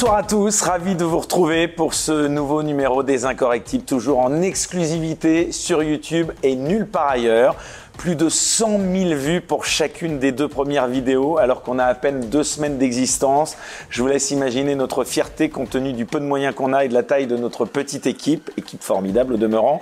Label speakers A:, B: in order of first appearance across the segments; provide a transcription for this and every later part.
A: Bonsoir à tous, ravi de vous retrouver pour ce nouveau numéro des Incorrectibles, toujours en exclusivité sur YouTube et nulle part ailleurs plus de 100 000 vues pour chacune des deux premières vidéos, alors qu'on a à peine deux semaines d'existence. Je vous laisse imaginer notre fierté compte tenu du peu de moyens qu'on a et de la taille de notre petite équipe, équipe formidable au demeurant.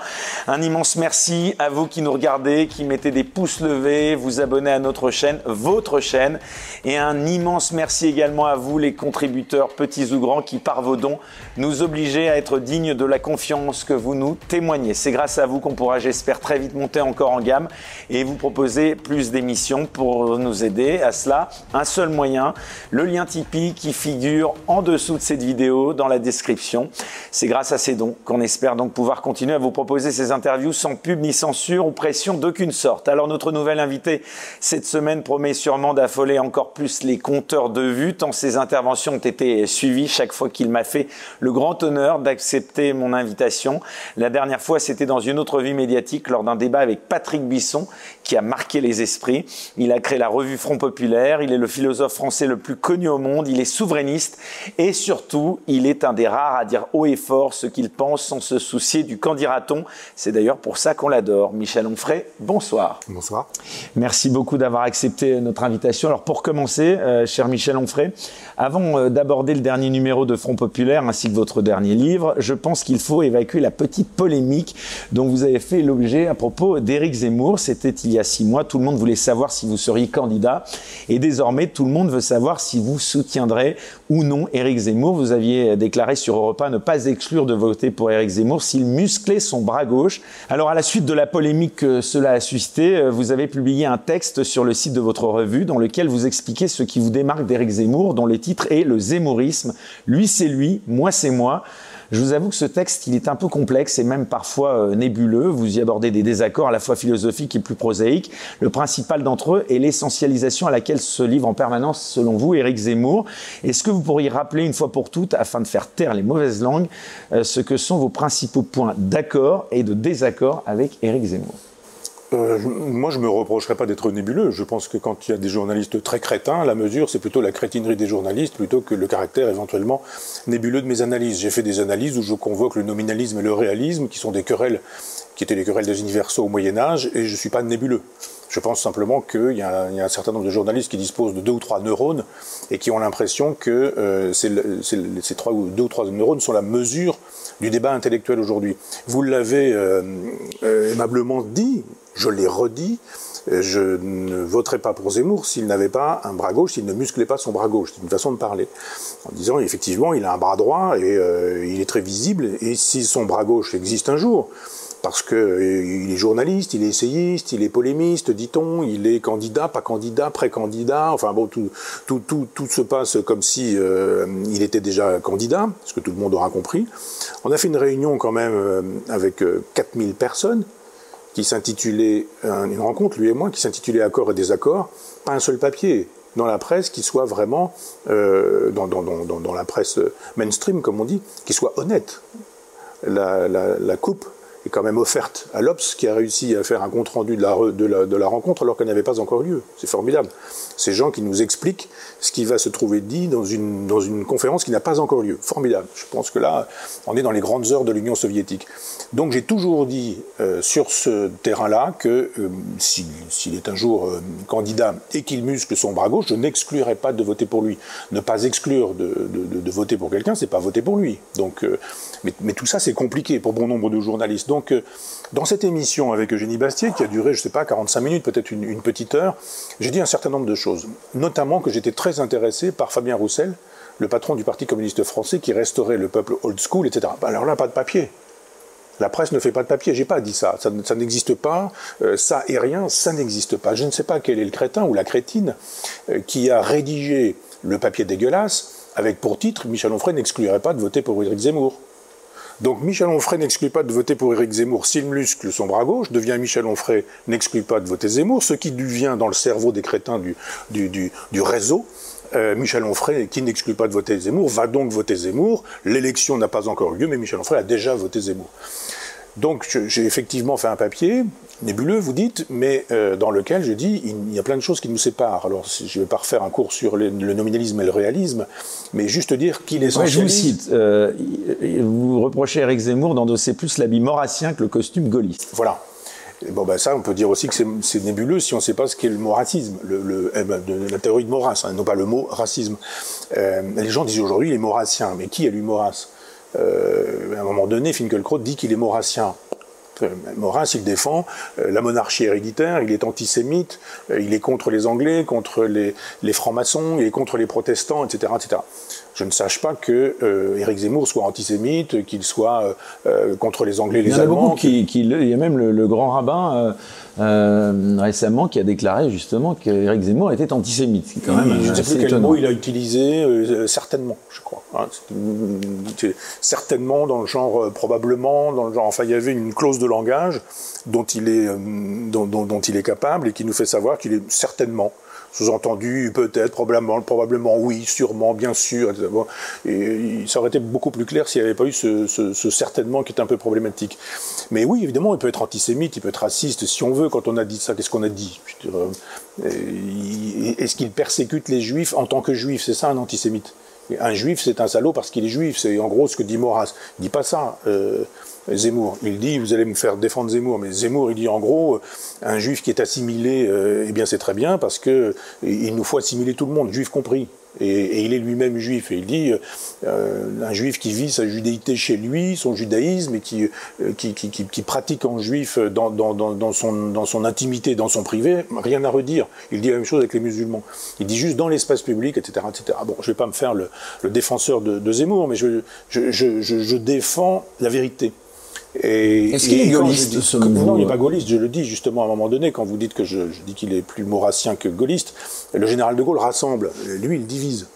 A: Un immense merci à vous qui nous regardez, qui mettez des pouces levés, vous abonnez à notre chaîne, votre chaîne, et un immense merci également à vous les contributeurs, petits ou grands, qui par vos dons nous obligez à être dignes de la confiance que vous nous témoignez. C'est grâce à vous qu'on pourra, j'espère, très vite monter encore en gamme et vous proposer plus d'émissions pour nous aider à cela. Un seul moyen, le lien Tipeee qui figure en dessous de cette vidéo dans la description. C'est grâce à ces dons qu'on espère donc pouvoir continuer à vous proposer ces interviews sans pub ni censure ou pression d'aucune sorte. Alors notre nouvelle invité cette semaine promet sûrement d'affoler encore plus les compteurs de vues tant ses interventions ont été suivies chaque fois qu'il m'a fait le grand honneur d'accepter mon invitation. La dernière fois, c'était dans une autre vie médiatique lors d'un débat avec Patrick Bisson qui a marqué les esprits. Il a créé la revue Front Populaire, il est le philosophe français le plus connu au monde, il est souverainiste et surtout, il est un des rares à dire haut et fort ce qu'il pense sans se soucier du candidaton. C'est d'ailleurs pour ça qu'on l'adore. Michel Onfray, bonsoir.
B: Bonsoir.
A: Merci beaucoup d'avoir accepté notre invitation. Alors pour commencer, euh, cher Michel Onfray, avant euh, d'aborder le dernier numéro de Front Populaire ainsi que votre dernier livre, je pense qu'il faut évacuer la petite polémique dont vous avez fait l'objet à propos d'Éric Zemmour. C'était il y a six mois. Tout le monde voulait savoir si vous seriez candidat. Et désormais, tout le monde veut savoir si vous soutiendrez ou non Éric Zemmour. Vous aviez déclaré sur Europa ne pas exclure de voter pour Éric Zemmour s'il musclait son bras gauche. Alors, à la suite de la polémique que cela a suscité, euh, vous avez publié un texte sur le site de votre revue dans lequel vous expliquez ce qui vous démarque d'Éric Zemmour, dont le titre est Le Zemmourisme. Lui, c'est lui, moi, c'est moi. Je vous avoue que ce texte, il est un peu complexe et même parfois euh, nébuleux. Vous y abordez des désaccords à la fois philosophiques et plus prosaïques. Le principal d'entre eux est l'essentialisation à laquelle se livre en permanence, selon vous, Éric Zemmour. Est-ce que vous pourriez rappeler une fois pour toutes, afin de faire taire les mauvaises langues, euh, ce que sont vos principaux points d'accord et de désaccord avec Éric Zemmour?
B: Euh, moi, je me reprocherais pas d'être nébuleux. Je pense que quand il y a des journalistes très crétins, la mesure, c'est plutôt la crétinerie des journalistes plutôt que le caractère éventuellement nébuleux de mes analyses. J'ai fait des analyses où je convoque le nominalisme et le réalisme, qui sont des querelles, qui étaient les querelles des universaux au Moyen Âge, et je suis pas nébuleux. Je pense simplement qu'il y, a un certain nombre de journalistes qui disposent de deux ou trois neurones et qui ont l'impression que euh, ces deux ou trois neurones sont la mesure du débat intellectuel aujourd'hui. Vous l'avez euh, euh, aimablement dit, je l'ai redit, je ne voterai pas pour Zemmour s'il n'avait pas un bras gauche, s'il ne musclait pas son bras gauche. C'est une façon de parler. En disant, effectivement, il a un bras droit et il est très visible, et si son bras gauche existe un jour, parce qu'il euh, est journaliste, il est essayiste, il est polémiste, dit-on, il est candidat, pas candidat, pré-candidat, enfin bon, tout, se passe comme si euh, il était déjà candidat, ce que tout le monde aura compris. On a fait une réunion quand même euh, avec 4000 personnes qui s'intitulait, une rencontre, lui et moi, qui s'intitulait Accords et désaccords, pas un seul papier, dans la presse qui soit vraiment, dans, dans, la presse mainstream, comme on dit, qui soit honnête. La coupe est quand même offerte à l'Obs qui a réussi à faire un compte rendu de la, rencontre alors qu'elle n'avait pas encore lieu. C'est formidable. Ces gens qui nous expliquent ce qui va se trouver dit dans une, conférence qui n'a pas encore lieu. Formidable. Je pense que là, on est dans les grandes heures de l'Union soviétique. Donc j'ai toujours dit euh, sur ce terrain-là que euh, s'il est un jour euh, candidat et qu'il muscle son bras gauche, je n'exclurai pas de voter pour lui. Ne pas exclure de, de voter pour quelqu'un, c'est pas voter pour lui. Donc, mais, tout ça, c'est compliqué pour bon nombre de journalistes. Donc, euh, dans cette émission avec Eugénie Bastier, qui a duré, je ne sais pas, 45 minutes, peut-être une, petite heure, j'ai dit un certain nombre de choses. Notamment que j'étais très intéressé par Fabien Roussel, le patron du Parti communiste français, qui restaurait le peuple old school, etc. Bah, alors là, pas de papier. La presse ne fait pas de papier, j'ai pas dit ça, ça, n'existe pas, euh, ça et rien, ça n'existe pas. Je ne sais pas quel est le crétin ou la crétine euh, qui a rédigé le papier dégueulasse avec pour titre Michel Onfray n'exclurait pas de voter pour Éric Zemmour. Donc Michel Onfray n'exclut pas de voter pour Éric Zemmour s'il muscle son bras gauche, devient Michel Onfray n'exclut pas de voter Zemmour, ce qui devient dans le cerveau des crétins du, réseau. Euh, Michel Onfray, qui n'exclut pas de voter Zemmour, va donc voter Zemmour. L'élection n'a pas encore eu lieu, mais Michel Onfray a déjà voté Zemmour. Donc j'ai effectivement fait un papier, nébuleux, vous dites, mais euh, dans lequel je dis il y a plein de choses qui nous séparent. Alors je ne vais pas refaire un cours sur le, nominalisme et le réalisme, mais juste dire qu'il est
A: ouais, Je vous cite, euh, vous reprochez à Eric Zemmour d'endosser plus l'habit maurassien que le costume gaulliste.
B: Voilà. bon, ben ça, on peut dire aussi que c'est nébuleux si on ne sait pas ce qu'est le mot racisme, le, eh ben, la théorie de Maurras, hein, non pas le mot racisme. Euh, les gens disent aujourd'hui il est maurassien, mais qui est lui Maurras? À un moment donné, Finkielkraut dit qu'il est maurassien. Euh, Maurras, il défend euh, la monarchie héréditaire, il est antisémite, il est contre les Anglais, contre les, les francs-maçons, il est contre les protestants, etc. etc je ne sache pas que euh, Éric Zemmour soit antisémite, qu'il soit euh, euh, contre les Anglais, les Allemands.
A: Il y, qui, il y a même le, grand rabbin récemment qui a déclaré justement qu'Éric Zemmour était antisémite.
B: Quand même je ne sais plus quel mot il a utilisé, certainement, je crois. Hein. certainement dans le genre, probablement dans le genre. Enfin, il y avait une clause de langage dont il est, dont, dont il est capable et qui nous fait savoir qu'il est certainement sous-entendu peut-être, probablement, probablement oui, sûrement, bien sûr. Etc. Et ça aurait été beaucoup plus clair s'il n'y avait pas eu ce, certainement qui est un peu problématique. Mais oui, évidemment, il peut être antisémite, il peut être raciste, si on veut. Quand on a dit ça, qu'est-ce qu'on a dit Est-ce qu'il persécute les juifs en tant que juif C'est ça un antisémite? Un juif, c'est un salaud parce qu'il est juif. C'est en gros ce que dit Maurras. Il dit pas ça. Euh, Zemmour. Il dit, vous allez me faire défendre Zemmour, mais Zemmour, il dit en gros, un juif qui est assimilé, euh, eh bien c'est très bien parce que il nous faut assimiler tout le monde, juif compris. Et, il est lui-même juif. Et il dit, euh, un juif qui vit sa judéité chez lui, son judaïsme, et qui, euh, qui, pratique en juif dans, dans, dans, son, dans son intimité, dans son privé, rien à redire. Il dit la même chose avec les musulmans. Il dit juste dans l'espace public, etc., etc. Bon, je ne vais pas me faire le, défenseur de, Zemmour, mais je, je défends la vérité.
A: Est-ce qu'il est gaulliste ce
B: Non, il n'est pas gaulliste, je le dis justement à un moment donné, quand vous dites que je, dis qu'il est plus maurassien que gaulliste, le général de Gaulle rassemble, lui il divise.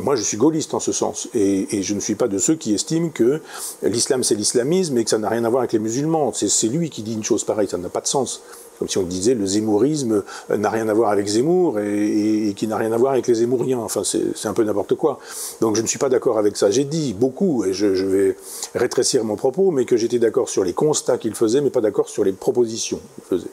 B: Moi, je suis gaulliste en ce sens, et, et je ne suis pas de ceux qui estiment que l'islam c'est l'islamisme et que ça n'a rien à voir avec les musulmans. C'est lui qui dit une chose pareille, ça n'a pas de sens comme si on disait le zémourisme euh, n'a rien à voir avec Zemmour et, qui n'a rien à voir avec les zémouriens. Enfin, c'est un peu n'importe quoi. Donc je ne suis pas d'accord avec ça. J'ai dit beaucoup, et je, vais rétrécir mon propos, mais que j'étais d'accord sur les constats qu'il faisait, mais pas d'accord sur les propositions qu'il faisait.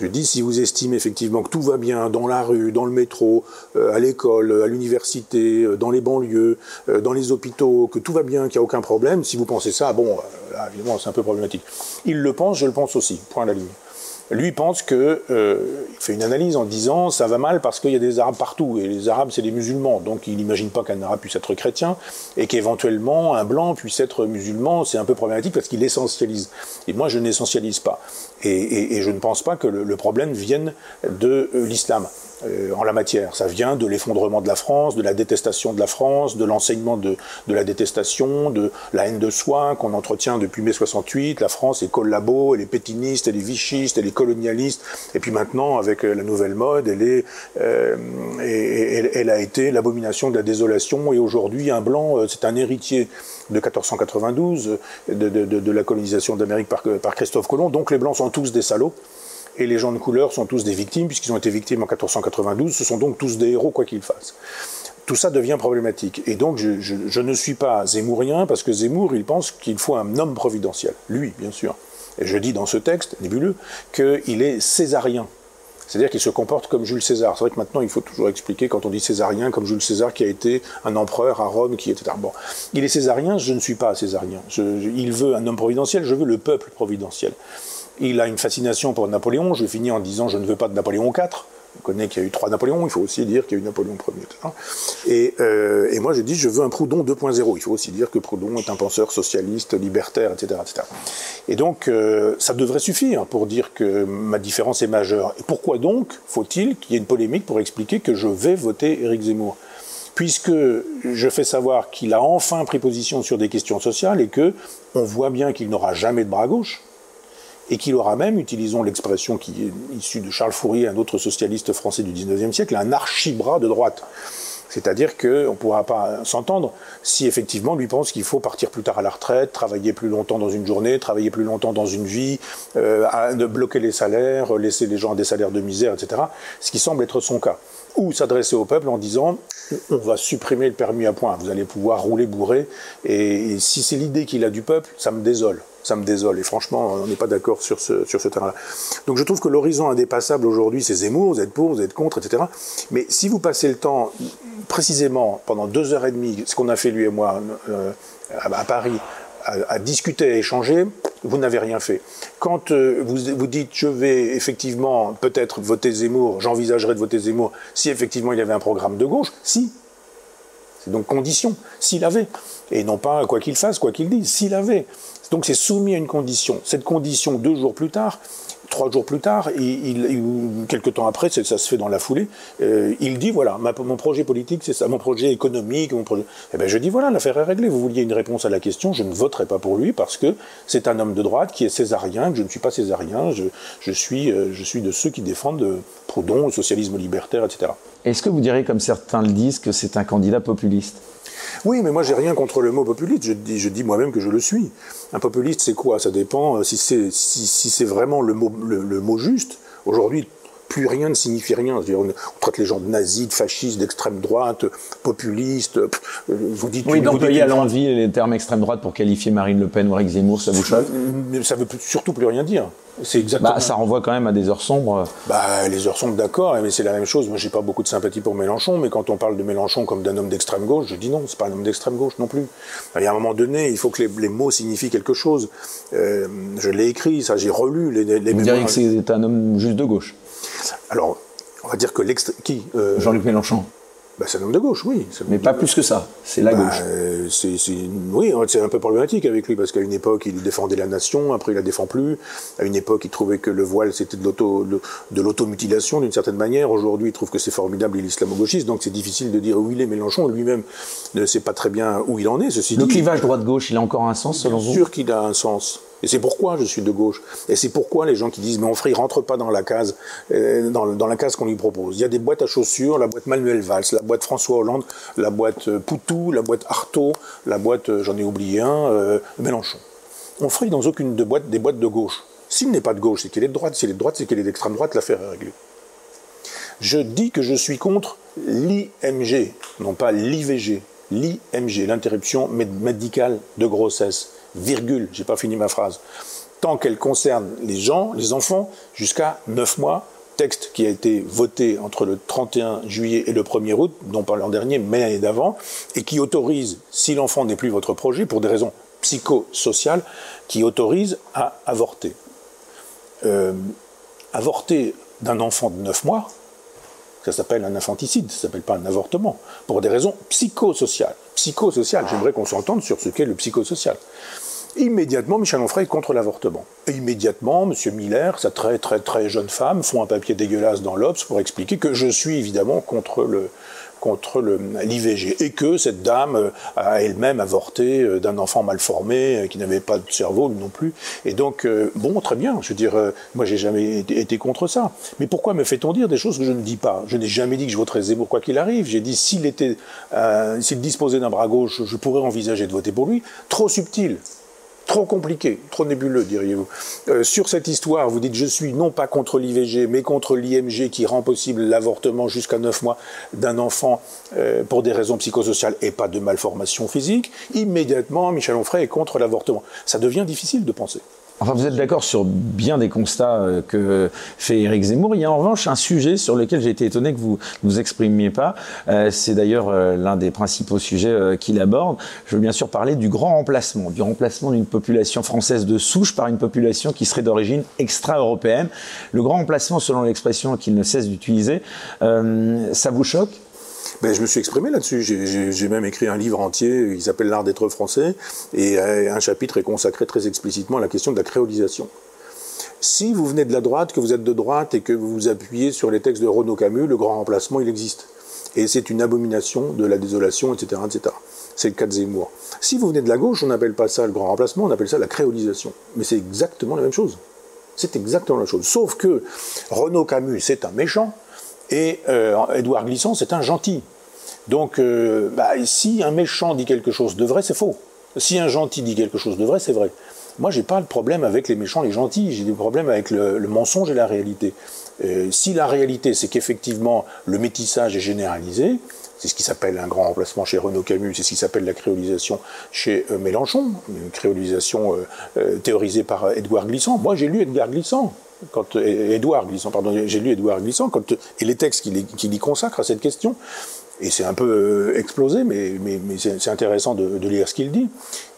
B: Je dis, si vous estimez effectivement que tout va bien dans la rue, dans le métro, euh, à l'école, à l'université, euh, dans les banlieues, dans les hôpitaux, que tout va bien, qu'il n'y a aucun problème, si vous pensez ça, bon, là, évidemment, c'est un peu problématique. Il le pense, je le pense aussi. Point à la ligne lui pense que euh, fait une analyse en disant ça va mal parce qu'il y a des Arabes partout. Et les Arabes c'est des musulmans. Donc il n'imagine pas qu'un Arabe puisse être chrétien et qu'éventuellement un blanc puisse être musulman. C'est un peu problématique parce qu'il essentialise. Et moi je n'essentialise pas. Et, je ne pense pas que le problème vienne de euh, l'islam. Euh, en la matière. Ça vient de l'effondrement de la France, de la détestation de la France, de l'enseignement de, la détestation, de la haine de soi qu'on entretient depuis mai 68. La France est collabo, elle est pétiniste, elle est vichyste, elle est colonialiste. Et puis maintenant, avec euh, la nouvelle mode, elle, est, euh, elle, a été l'abomination de la désolation. Et aujourd'hui, un blanc, c'est un héritier de 1492, de, la colonisation d'Amérique par Christophe Colomb. Donc les blancs sont tous des salauds et les gens de couleur sont tous des victimes, puisqu'ils ont été victimes en 1492, ce sont donc tous des héros, quoi qu'ils fassent. Tout ça devient problématique. Et donc, je, ne suis pas zémourien, parce que Zemmour, il pense qu'il faut un homme providentiel. Lui, bien sûr. Et je dis dans ce texte, nébuleux, qu'il est césarien. C'est-à-dire qu'il se comporte comme Jules César. C'est vrai que maintenant, il faut toujours expliquer quand on dit césarien, comme Jules César qui a été un empereur à Rome, qui était... Bon, il est césarien, je ne suis pas césarien. Il veut un homme providentiel, je veux le peuple providentiel. Il a une fascination pour Napoléon. Je finis en disant je ne veux pas de Napoléon IV. On connaît qu'il y a eu trois Napoléons, il faut aussi dire qu'il y a eu Napoléon Ier. Et, euh, et moi je dis je veux un Proudhon 2.0. Il faut aussi dire que Proudhon est un penseur socialiste, libertaire, etc. etc. Et donc euh, ça devrait suffire pour dire que ma différence est majeure. Et pourquoi donc faut-il qu'il y ait une polémique pour expliquer que je vais voter Éric Zemmour? Puisque je fais savoir qu'il a enfin pris position sur des questions sociales et que on voit bien qu'il n'aura jamais de bras gauche, et qu'il aura même, utilisons l'expression qui est issue de Charles Fourier, un autre socialiste français du 19e siècle, un archibras de droite. C'est-à-dire qu'on ne pourra pas s'entendre si effectivement lui pense qu'il faut partir plus tard à la retraite, travailler plus longtemps dans une journée, travailler plus longtemps dans une vie, euh, bloquer les salaires, laisser les gens à des salaires de misère, etc. Ce qui semble être son cas. ou s'adresser au peuple en disant on va supprimer le permis à point, vous allez pouvoir rouler bourré. Et, si c'est l'idée qu'il a du peuple, ça me désole. Ça me désole. Et franchement, on n'est pas d'accord sur ce, sur ce terrain-là. Donc je trouve que l'horizon indépassable aujourd'hui, c'est Zemmour, vous êtes pour, vous êtes contre, etc. Mais si vous passez le temps, précisément, pendant deux heures et demie, ce qu'on a fait lui et moi euh, à Paris, à, discuter, à échanger, vous n'avez rien fait. Quand euh, vous, vous dites je vais effectivement peut-être voter Zemmour, j'envisagerais de voter Zemmour si effectivement il y avait un programme de gauche, si. C'est donc condition, s'il avait. Et non pas quoi qu'il fasse, quoi qu'il dise, s'il avait. Donc c'est soumis à une condition. Cette condition, deux jours plus tard, trois jours plus tard, il, quelques temps après, ça se fait dans la foulée, euh, il dit voilà, mon projet politique, c'est ça, mon projet économique, mon projet. Eh ben, je dis voilà, l'affaire est réglée. Vous vouliez une réponse à la question, je ne voterai pas pour lui parce que c'est un homme de droite qui est césarien, que je ne suis pas césarien, je, suis, euh, je suis de ceux qui défendent euh, Proudhon, le socialisme libertaire, etc.
A: Est-ce que vous direz, comme certains le disent, que c'est un candidat populiste?
B: Oui, mais moi j'ai rien contre le mot populiste. Je dis, moi-même que je le suis. Un populiste, c'est quoi? Ça dépend euh, si c'est si, vraiment le mot, le mot juste. Aujourd'hui, plus rien ne signifie rien. On, traite les gens de nazis, de fascistes, d'extrême droite, populistes. Euh,
A: vous dites. Oui, d'employer à l'envie les termes extrême droite pour qualifier Marine Le Pen ou Eric Zemmour, ça vous choque?
B: Ça veut surtout plus rien dire. C'est exactement.
A: Bah, ça renvoie quand même à des heures sombres.
B: Bah, les heures sombres, d'accord, mais c'est la même chose. Moi, j'ai pas beaucoup de sympathie pour Mélenchon, mais quand on parle de Mélenchon comme d'un homme d'extrême gauche, je dis non, c'est pas un homme d'extrême gauche non plus. Il y a un moment donné, il faut que les, mots signifient quelque chose. Euh, je l'ai écrit, ça, j'ai relu les. les
A: Vous diriez que c'est un homme juste de gauche?
B: Alors, on va dire que l'extrême. Qui
A: euh, Jean-Luc Mélenchon.
B: Bah, c'est un homme de gauche, oui.
A: Mais pas plus que ça, c'est la bah, gauche.
B: c'est, oui, c'est un peu problématique avec lui, parce qu'à une époque, il défendait la nation, après il la défend plus. À une époque, il trouvait que le voile, c'était de, l'auto, de l'automutilation, d'une certaine manière. Aujourd'hui, il trouve que c'est formidable, il est islamo-gauchiste, donc c'est difficile de dire où il est Mélenchon. Lui-même ne sait pas très bien où il en est, ceci
A: Le clivage droite-gauche, il a encore un sens, selon vous?
B: Bien sûr qu'il a un sens. Et c'est pourquoi je suis de gauche. Et c'est pourquoi les gens qui disent mais mon frère rentre pas dans la case, euh, dans, la case qu'on lui propose. Il y a des boîtes à chaussures, la boîte Manuel Valls, la boîte François Hollande, la boîte euh, Poutou, la boîte Artaud, la boîte, euh, j'en ai oublié un, Mélenchon. On dans aucune de des boîtes de gauche. S'il n'est pas de gauche, c'est qu'il est de droite. S'il est de droite, c'est qu'il est d'extrême droite. L'affaire est réglée. Je dis que je suis contre l'IMG, non pas l'IVG. L'IMG, l'interruption médicale de grossesse virgule, j'ai pas fini ma phrase, tant qu'elle concerne les gens, les enfants, jusqu'à 9 mois, texte qui a été voté entre le 31 juillet et le 1er août, non pas l'an dernier, mais l'année d'avant, et qui autorise, si l'enfant n'est plus votre projet, pour des raisons psychosociales, qui autorise à avorter. Euh, avorter d'un enfant de 9 mois, ça s'appelle un infanticide, ça s'appelle pas un avortement, pour des raisons psychosociales. Psychosociales, j'aimerais qu'on s'entende sur ce qu'est le psychosocial. Immédiatement, Michel Onfray est contre l'avortement. Et immédiatement, M. Miller, sa très très très jeune femme, font un papier dégueulasse dans l'Obs pour expliquer que je suis évidemment contre le, contre l'IVG et que cette dame euh, a elle-même avorté euh, d'un enfant mal formé euh, qui n'avait pas de cerveau non plus. Et donc, bon, très bien, je veux dire, moi j'ai jamais été contre ça. Mais pourquoi me fait-on dire des choses que je ne dis pas? Je n'ai jamais dit que je voterais Zemmour quoi qu'il arrive. J'ai dit s'il s'il disposait d'un bras gauche, je pourrais envisager de voter pour lui. Trop subtil. Trop compliqué, trop nébuleux, diriez-vous. Euh, sur cette histoire, vous dites je suis non pas contre l'IVG, mais contre l'IMG qui rend possible l'avortement jusqu'à 9 mois d'un enfant euh, pour des raisons psychosociales et pas de malformation physique. Immédiatement, Michel Onfray est contre l'avortement. Ça devient difficile de penser.
A: Enfin, vous êtes d'accord sur bien des constats euh, que fait Éric Zemmour. Il y a en revanche un sujet sur lequel j'ai été étonné que vous ne vous exprimiez pas. Euh, c'est d'ailleurs euh, l'un des principaux sujets qu'il aborde. Je veux bien sûr parler du grand remplacement, du remplacement d'une population française de souche par une population qui serait d'origine extra-européenne. Le grand remplacement, selon l'expression qu'il ne cesse d'utiliser, ça vous choque?
B: Ben, je me suis exprimé là-dessus. J'ai même écrit un livre entier qui s'appelle L'art d'être français, et un chapitre est consacré très explicitement à la question de la créolisation. Si vous venez de la droite, que vous êtes de droite et que vous vous appuyez sur les textes de Renaud Camus, le grand remplacement, il existe. Et c'est une abomination de la désolation, etc. etc. C'est le cas de Zemmour. Si vous venez de la gauche, on n'appelle pas ça le grand remplacement, on appelle ça la créolisation. Mais c'est exactement la même chose. C'est exactement la même chose. Sauf que Renaud Camus, c'est un méchant, et euh, Édouard Glissant, c'est un gentil. Donc, euh, bah, si un méchant dit quelque chose de vrai, c'est faux. Si un gentil dit quelque chose de vrai, c'est vrai. Moi, j'ai pas de problème avec les méchants, les gentils. J'ai des problèmes avec le, mensonge et la réalité. Euh, si la réalité, c'est qu'effectivement le métissage est généralisé, c'est ce qui s'appelle un grand remplacement chez Renaud Camus, c'est ce qui s'appelle la créolisation chez Mélenchon, une créolisation théorisée par Édouard Glissant. Moi, j'ai lu Edgar Glissant. Quand, Édouard Glissant, pardon, j'ai lu Édouard Glissant, et les textes qu'il y consacre à cette question, et c'est un peu explosé, mais, mais, c'est intéressant de, lire ce qu'il dit.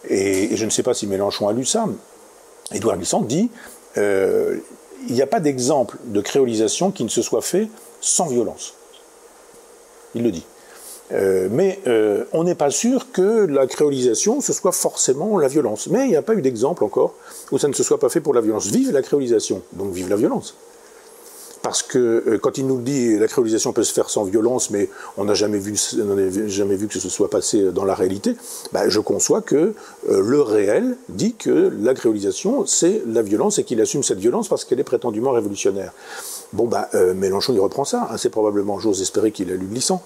B: Et, je ne sais pas si Mélenchon a lu ça. Édouard Glissant dit euh, il n'y a pas d'exemple de créolisation qui ne se soit fait sans violence. Il le dit. Euh, mais euh, on n'est pas sûr que la créolisation, ce soit forcément la violence. Mais il n'y a pas eu d'exemple encore où ça ne se soit pas fait pour la violence. Vive la créolisation, donc vive la violence parce que euh, quand il nous dit la créolisation peut se faire sans violence, mais on n'a jamais vu, jamais vu que ce soit passé dans la réalité, bah, je conçois que le réel dit que la créolisation c'est la violence et qu'il assume cette violence parce qu'elle est prétendument révolutionnaire. Bon, bah, Mélenchon il reprend ça, assez probablement, j'ose espérer qu'il a lu glissant.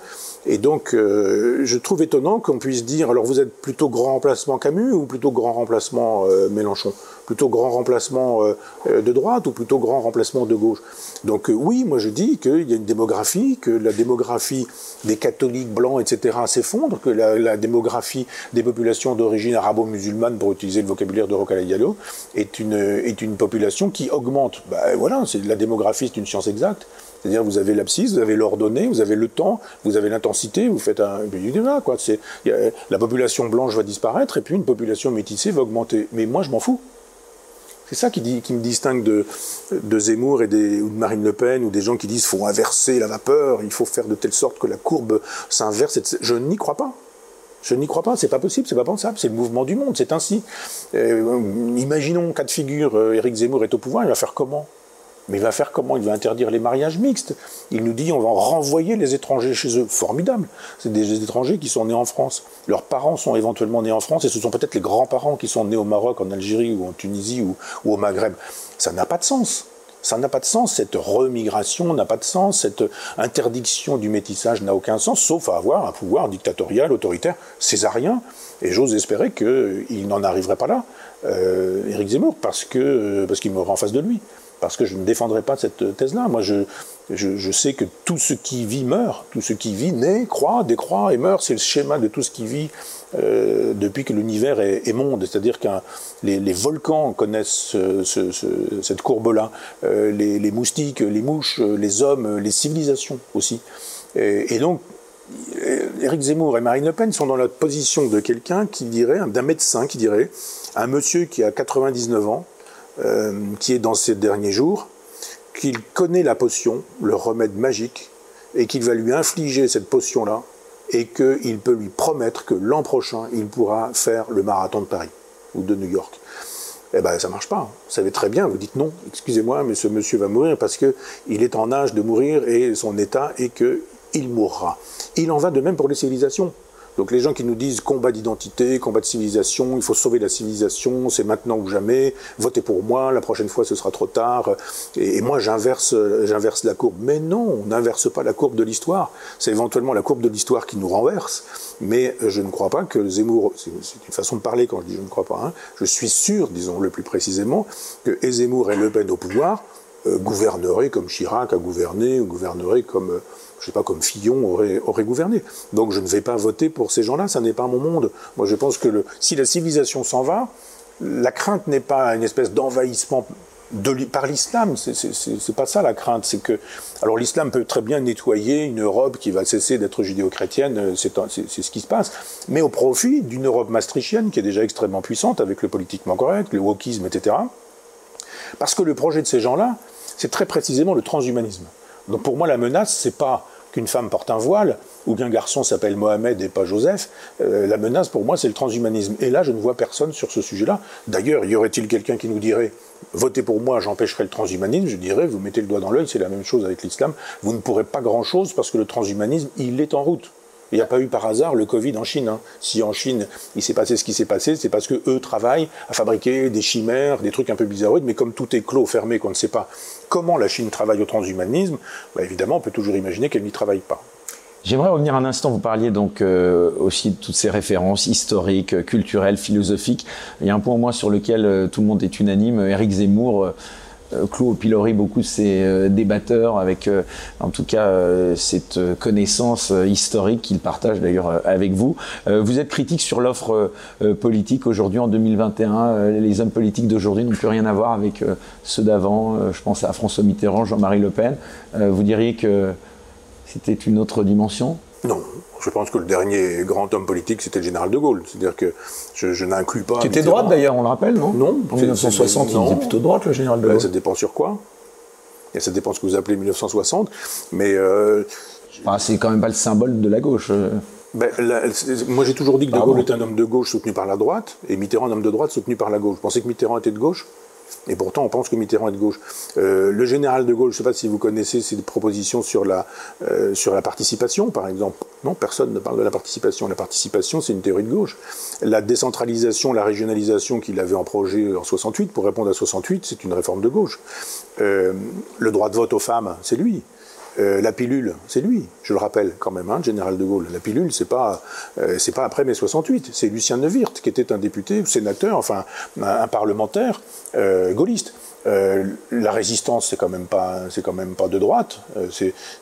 B: Et donc, je trouve étonnant qu'on puisse dire, alors vous êtes plutôt grand remplacement Camus ou plutôt grand remplacement Mélenchon? Plutôt grand remplacement de droite ou plutôt grand remplacement de gauche? Donc oui, moi je dis qu'il y a une démographie, que la démographie des catholiques blancs, etc., s'effondre, que la, démographie des populations d'origine arabo-musulmane, pour utiliser le vocabulaire de Rocala Diallo, est une, est une population qui augmente. Ben, voilà, la démographie, c'est une science exacte. C'est-à-dire, vous avez l'abscisse, vous avez l'ordonnée, vous avez le temps, vous avez l'intensité, vous faites un. quoi. la population blanche va disparaître et puis une population métissée va augmenter. Mais moi, je m'en fous. C'est ça qui, me distingue de, Zemmour et ou de Marine Le Pen ou des gens qui disent qu'il faut inverser la vapeur, il faut faire de telle sorte que la courbe s'inverse. Je n'y crois pas. Je n'y crois pas, c'est pas possible, c'est pas pensable, c'est le mouvement du monde, c'est ainsi. Euh, imaginons cas de figure, euh, Éric Zemmour est au pouvoir, il va faire comment? Mais il va faire comment Il va interdire les mariages mixtes. Il nous dit on va renvoyer les étrangers chez eux. Formidable. C'est des étrangers qui sont nés en France. Leurs parents sont éventuellement nés en France et ce sont peut-être les grands-parents qui sont nés au Maroc, en Algérie ou en Tunisie ou, au Maghreb. Ça n'a pas de sens. Ça n'a pas de sens, cette remigration n'a pas de sens, cette interdiction du métissage n'a aucun sens, sauf à avoir un pouvoir dictatorial, autoritaire, césarien. Et j'ose espérer qu'il n'en arriverait pas là, euh, Éric Zemmour, parce parce qu'il me en face de lui parce que je ne défendrai pas cette thèse-là. Moi, je, je, sais que tout ce qui vit meurt, tout ce qui vit naît, croît, décroît et meurt. C'est le schéma de tout ce qui vit euh, depuis que l'univers est, monde. C'est-à-dire que les, volcans connaissent cette courbe-là, euh, les, moustiques, les mouches, les hommes, les civilisations aussi. Et, et donc, Éric Zemmour et Marine Le Pen sont dans la position de quelqu'un qui dirait, d'un médecin qui dirait, un monsieur qui a 99 ans, euh, qui est dans ces derniers jours, qu'il connaît la potion, le remède magique, et qu'il va lui infliger cette potion-là, et qu'il peut lui promettre que l'an prochain, il pourra faire le marathon de Paris ou de New York. Eh bien, ça marche pas. Vous savez très bien, vous dites non, excusez-moi, mais ce monsieur va mourir parce qu'il est en âge de mourir et son état est qu'il mourra. Il en va de même pour les civilisations. Donc les gens qui nous disent combat d'identité, combat de civilisation, il faut sauver la civilisation, c'est maintenant ou jamais, votez pour moi, la prochaine fois ce sera trop tard. Et, moi j'inverse, la courbe. Mais non, on n'inverse pas la courbe de l'histoire. C'est éventuellement la courbe de l'histoire qui nous renverse. Mais je ne crois pas que Zemmour, c'est une façon de parler quand je dis je ne crois pas, hein, je suis sûr, disons le plus précisément, que Zemmour et Le Pen au pouvoir euh, gouverneraient comme Chirac a gouverné, ou gouverneraient comme... Euh, je sais pas, comme Fillon aurait, gouverné. Donc je ne vais pas voter pour ces gens-là, ça n'est pas mon monde. Moi je pense que si la civilisation s'en va, la crainte n'est pas une espèce d'envahissement de, par l'islam, c'est pas ça la crainte, c'est que alors l'islam peut très bien nettoyer une Europe qui va cesser d'être judéo-chrétienne, c'est ce qui se passe, mais au profit d'une Europe maastrichtienne qui est déjà extrêmement puissante avec le politiquement correct, le wokisme, etc. Parce que le projet de ces gens-là, c'est très précisément le transhumanisme. Donc pour moi, la menace, c'est pas qu'une femme porte un voile ou qu'un garçon s'appelle Mohamed et pas Joseph. Euh, la menace, pour moi, c'est le transhumanisme. Et là, je ne vois personne sur ce sujet-là. D'ailleurs, y aurait-il quelqu'un qui nous dirait votez pour moi, j'empêcherai le transhumanisme Je dirais vous mettez le doigt dans l'œil, c'est la même chose avec l'islam. Vous ne pourrez pas grand-chose parce que le transhumanisme, il est en route. Il n'y a pas eu par hasard le Covid en Chine. Hein. Si en Chine, il s'est passé ce qui s'est passé, c'est parce que eux travaillent à fabriquer des chimères, des trucs un peu bizarroïdes, mais comme tout est clos, fermé, qu'on ne sait pas comment la Chine travaille au transhumanisme, bah, évidemment, on peut toujours imaginer qu'elle n'y travaille pas.
A: J'aimerais revenir un instant, vous parliez donc euh, aussi de toutes ces références historiques, culturelles, philosophiques. Il y a un point moins sur lequel euh, tout le monde est unanime, Éric Zemmour euh, clôt au pilori beaucoup de ces débatteurs avec en tout cas cette connaissance historique qu'il partage d'ailleurs avec vous. vous êtes critique sur l'offre politique aujourd'hui en 2021. les hommes politiques d'aujourd'hui n'ont plus rien à voir avec ceux d'avant. je pense à François Mitterrand, Jean-Marie Le Pen. vous diriez que c'était une autre dimension?
B: Non, je pense que le dernier grand homme politique, c'était le général de Gaulle. C'est-à-dire que je, n'inclus pas.
A: Qui était droite d'ailleurs, on le rappelle, non
B: Non.
A: En 1960, il était plutôt droite, le général de ben, Gaulle.
B: ça dépend sur quoi Et ça dépend ce que vous appelez 1960. Mais. Euh,
A: c'est quand même pas le symbole de la gauche. Euh.
B: Ben, moi, j'ai toujours dit que De Gaulle était un homme de gauche soutenu par la droite, et Mitterrand un homme de droite soutenu par la gauche. Vous pensez que Mitterrand était de gauche? Et pourtant, on pense que Mitterrand est de gauche. Euh, le général de Gaulle, je ne sais pas si vous connaissez ses propositions sur la, euh, sur la participation, par exemple. Non, personne ne parle de la participation. La participation, c'est une théorie de gauche. La décentralisation, la régionalisation qu'il avait en projet en 68, pour répondre à 68, c'est une réforme de gauche. Euh, le droit de vote aux femmes, c'est lui. Euh, la pilule, c'est lui, je le rappelle quand même, hein, général de Gaulle. La pilule, c'est pas, euh, pas après mai 68, c'est Lucien Neuwirth qui était un député, sénateur, enfin un, parlementaire euh, gaulliste. Euh, la résistance, c'est quand même pas, c'est quand même pas de droite, euh,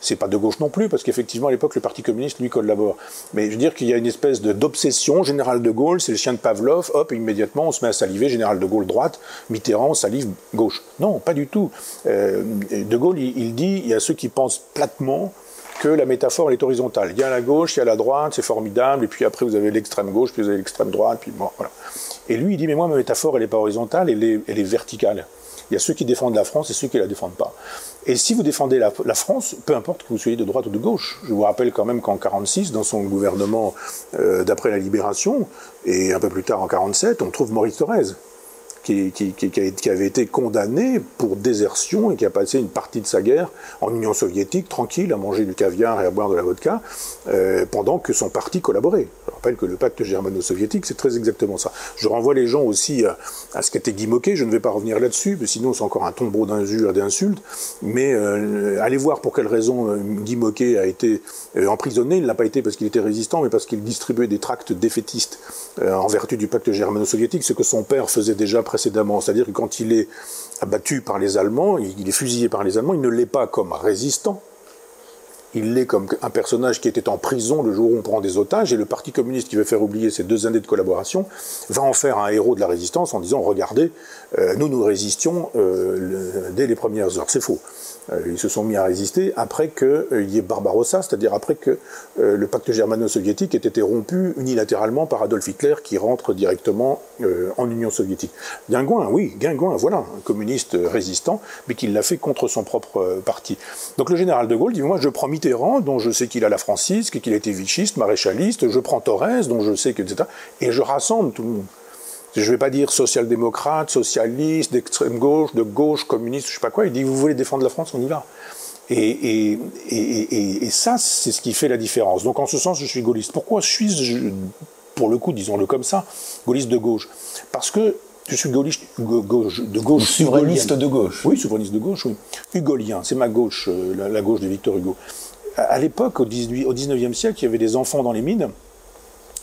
B: c'est, pas de gauche non plus, parce qu'effectivement à l'époque le Parti communiste lui collabore. Mais je veux dire qu'il y a une espèce d'obsession. Général de Gaulle, c'est le chien de Pavlov. Hop, immédiatement on se met à saliver. Général de Gaulle droite, Mitterrand salive gauche. Non, pas du tout. Euh, de Gaulle, il, dit, il y a ceux qui pensent platement que la métaphore elle est horizontale. Il y a la gauche, il y a la droite, c'est formidable, et puis après vous avez l'extrême gauche, puis vous avez l'extrême droite, puis bon, voilà. Et lui, il dit, mais moi, ma métaphore, elle n'est pas horizontale, elle est verticale. Il y a ceux qui défendent la France et ceux qui ne la défendent pas. Et si vous défendez la, France, peu importe que vous soyez de droite ou de gauche, je vous rappelle quand même qu'en 46, dans son gouvernement euh, d'après la Libération, et un peu plus tard en 47, on trouve Maurice Thorez qui, avait été condamné pour désertion et qui a passé une partie de sa guerre en Union soviétique, tranquille, à manger du caviar et à boire de la vodka, euh, pendant que son parti collaborait. Je rappelle que le pacte germano-soviétique, c'est très exactement ça. Je renvoie les gens aussi à, ce qu'était Guy Moquet, je ne vais pas revenir là-dessus, sinon c'est encore un tombeau d'insultes, mais euh, allez voir pour quelle raison euh, Guy Moquet a été emprisonné. Il n'a pas été parce qu'il était résistant, mais parce qu'il distribuait des tracts défaitistes en vertu du pacte germano-soviétique, ce que son père faisait déjà C'est-à-dire que quand il est abattu par les Allemands, il est fusillé par les Allemands, il ne l'est pas comme résistant, il l'est comme un personnage qui était en prison le jour où on prend des otages, et le Parti communiste qui veut faire oublier ces deux années de collaboration va en faire un héros de la résistance en disant, regardez, euh, nous nous résistions euh, dès les premières heures. C'est faux. Euh, ils se sont mis à résister après qu'il y ait Barbarossa, c'est-à-dire après que le pacte germano-soviétique ait été rompu unilatéralement par Adolf Hitler qui rentre directement en Union soviétique. Guingouin, oui, Guingouin, voilà, un communiste résistant, mais qui l'a fait contre son propre parti. Donc le général de Gaulle dit, moi je prends Mitterrand, dont je sais qu'il a la francisque, qu'il a été vichiste, maréchaliste, je prends Torres, dont je sais que, etc., et je rassemble tout le monde je ne vais pas dire social-démocrate, socialiste, d'extrême gauche, de gauche, communiste, je ne sais pas quoi. Il dit, vous voulez défendre la France, on y va. Et, et, et, et ça, c'est ce qui fait la différence. Donc en ce sens, je suis gaulliste. Pourquoi suis-je, pour le coup, disons-le comme ça, gaulliste de gauche? Parce que je suis gaulliste de gauche.
A: souverainiste de gauche.
B: Oui, souverainiste de gauche, oui. Hugolien, c'est ma gauche, euh, la, gauche de Victor Hugo. À l'époque, au, 18, au 19e siècle, il y avait des enfants dans les mines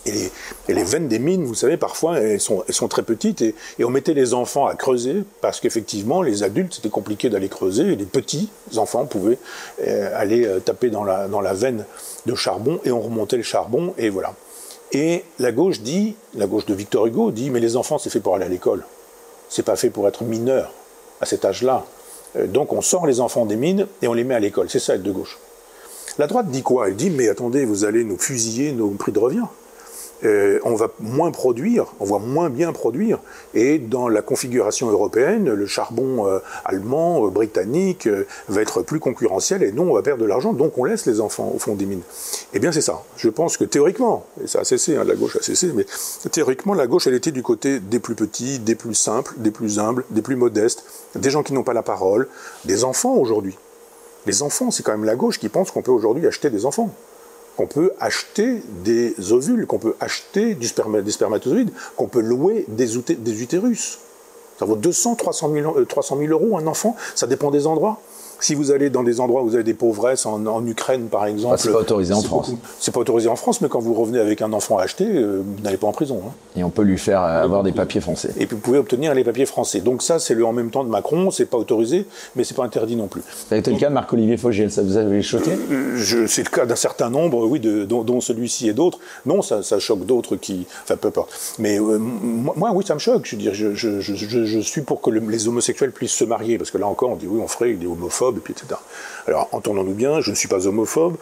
B: et les, veines des mines, vous savez, parfois, elles sont, très petites et, on mettait les enfants à creuser parce qu'effectivement, les adultes, c'était compliqué d'aller creuser et les petits enfants pouvaient euh, aller euh, taper dans la, dans la veine de charbon et on remontait le charbon et voilà. Et la gauche dit, la gauche de Victor Hugo dit, mais les enfants, c'est fait pour aller à l'école. C'est pas fait pour être mineur à cet âge-là. Euh, donc on sort les enfants des mines et on les met à l'école. C'est ça être de gauche. La droite dit quoi? Elle dit, mais attendez, vous allez nous fusiller nos prix de revient. Euh, on va moins produire, on va moins bien produire. Et dans la configuration européenne, le charbon euh, allemand, euh, britannique va être plus concurrentiel et non, on va perdre de l'argent, donc on laisse les enfants au fond des mines. Eh bien, c'est ça. Je pense que théoriquement, et ça a cessé, hein, la gauche a cessé, mais théoriquement, la gauche, elle était du côté des plus petits, des plus simples, des plus humbles, des plus modestes, des gens qui n'ont pas la parole, des enfants aujourd'hui. Les enfants, c'est quand même la gauche qui pense qu'on peut aujourd'hui acheter des enfants qu'on peut acheter des ovules, qu'on peut acheter du des spermatozoïdes, qu'on peut louer des, utérus. Ça vaut 200, 300 000, 300 000 euros un enfant, ça dépend des endroits. Si vous allez dans des endroits où vous avez des pauvresses, en, Ukraine par exemple.
A: c'est pas autorisé en France.
B: C'est pas autorisé en France, mais quand vous revenez avec un enfant acheté, euh, vous n'allez pas en prison. Hein.
A: Et on peut lui faire avoir des papiers français.
B: Et puis vous pouvez obtenir les papiers français. Donc ça, c'est le en même temps de Macron, c'est pas autorisé, mais c'est pas interdit non plus.
A: Ça a été le cas de Marc-Olivier Fogiel, ça vous avait choqué?
B: Euh, C'est le cas d'un certain nombre, oui, de, dont, celui-ci et d'autres. Non, ça, choque d'autres qui. Enfin, peu importe. Mais euh, moi, oui, ça me choque. Je veux dire, je, je, je suis pour que les homosexuels puissent se marier, parce que là encore, on dit oui, on ferait, il est homophobe, Alors, entendons-nous bien, je ne suis pas homophobe,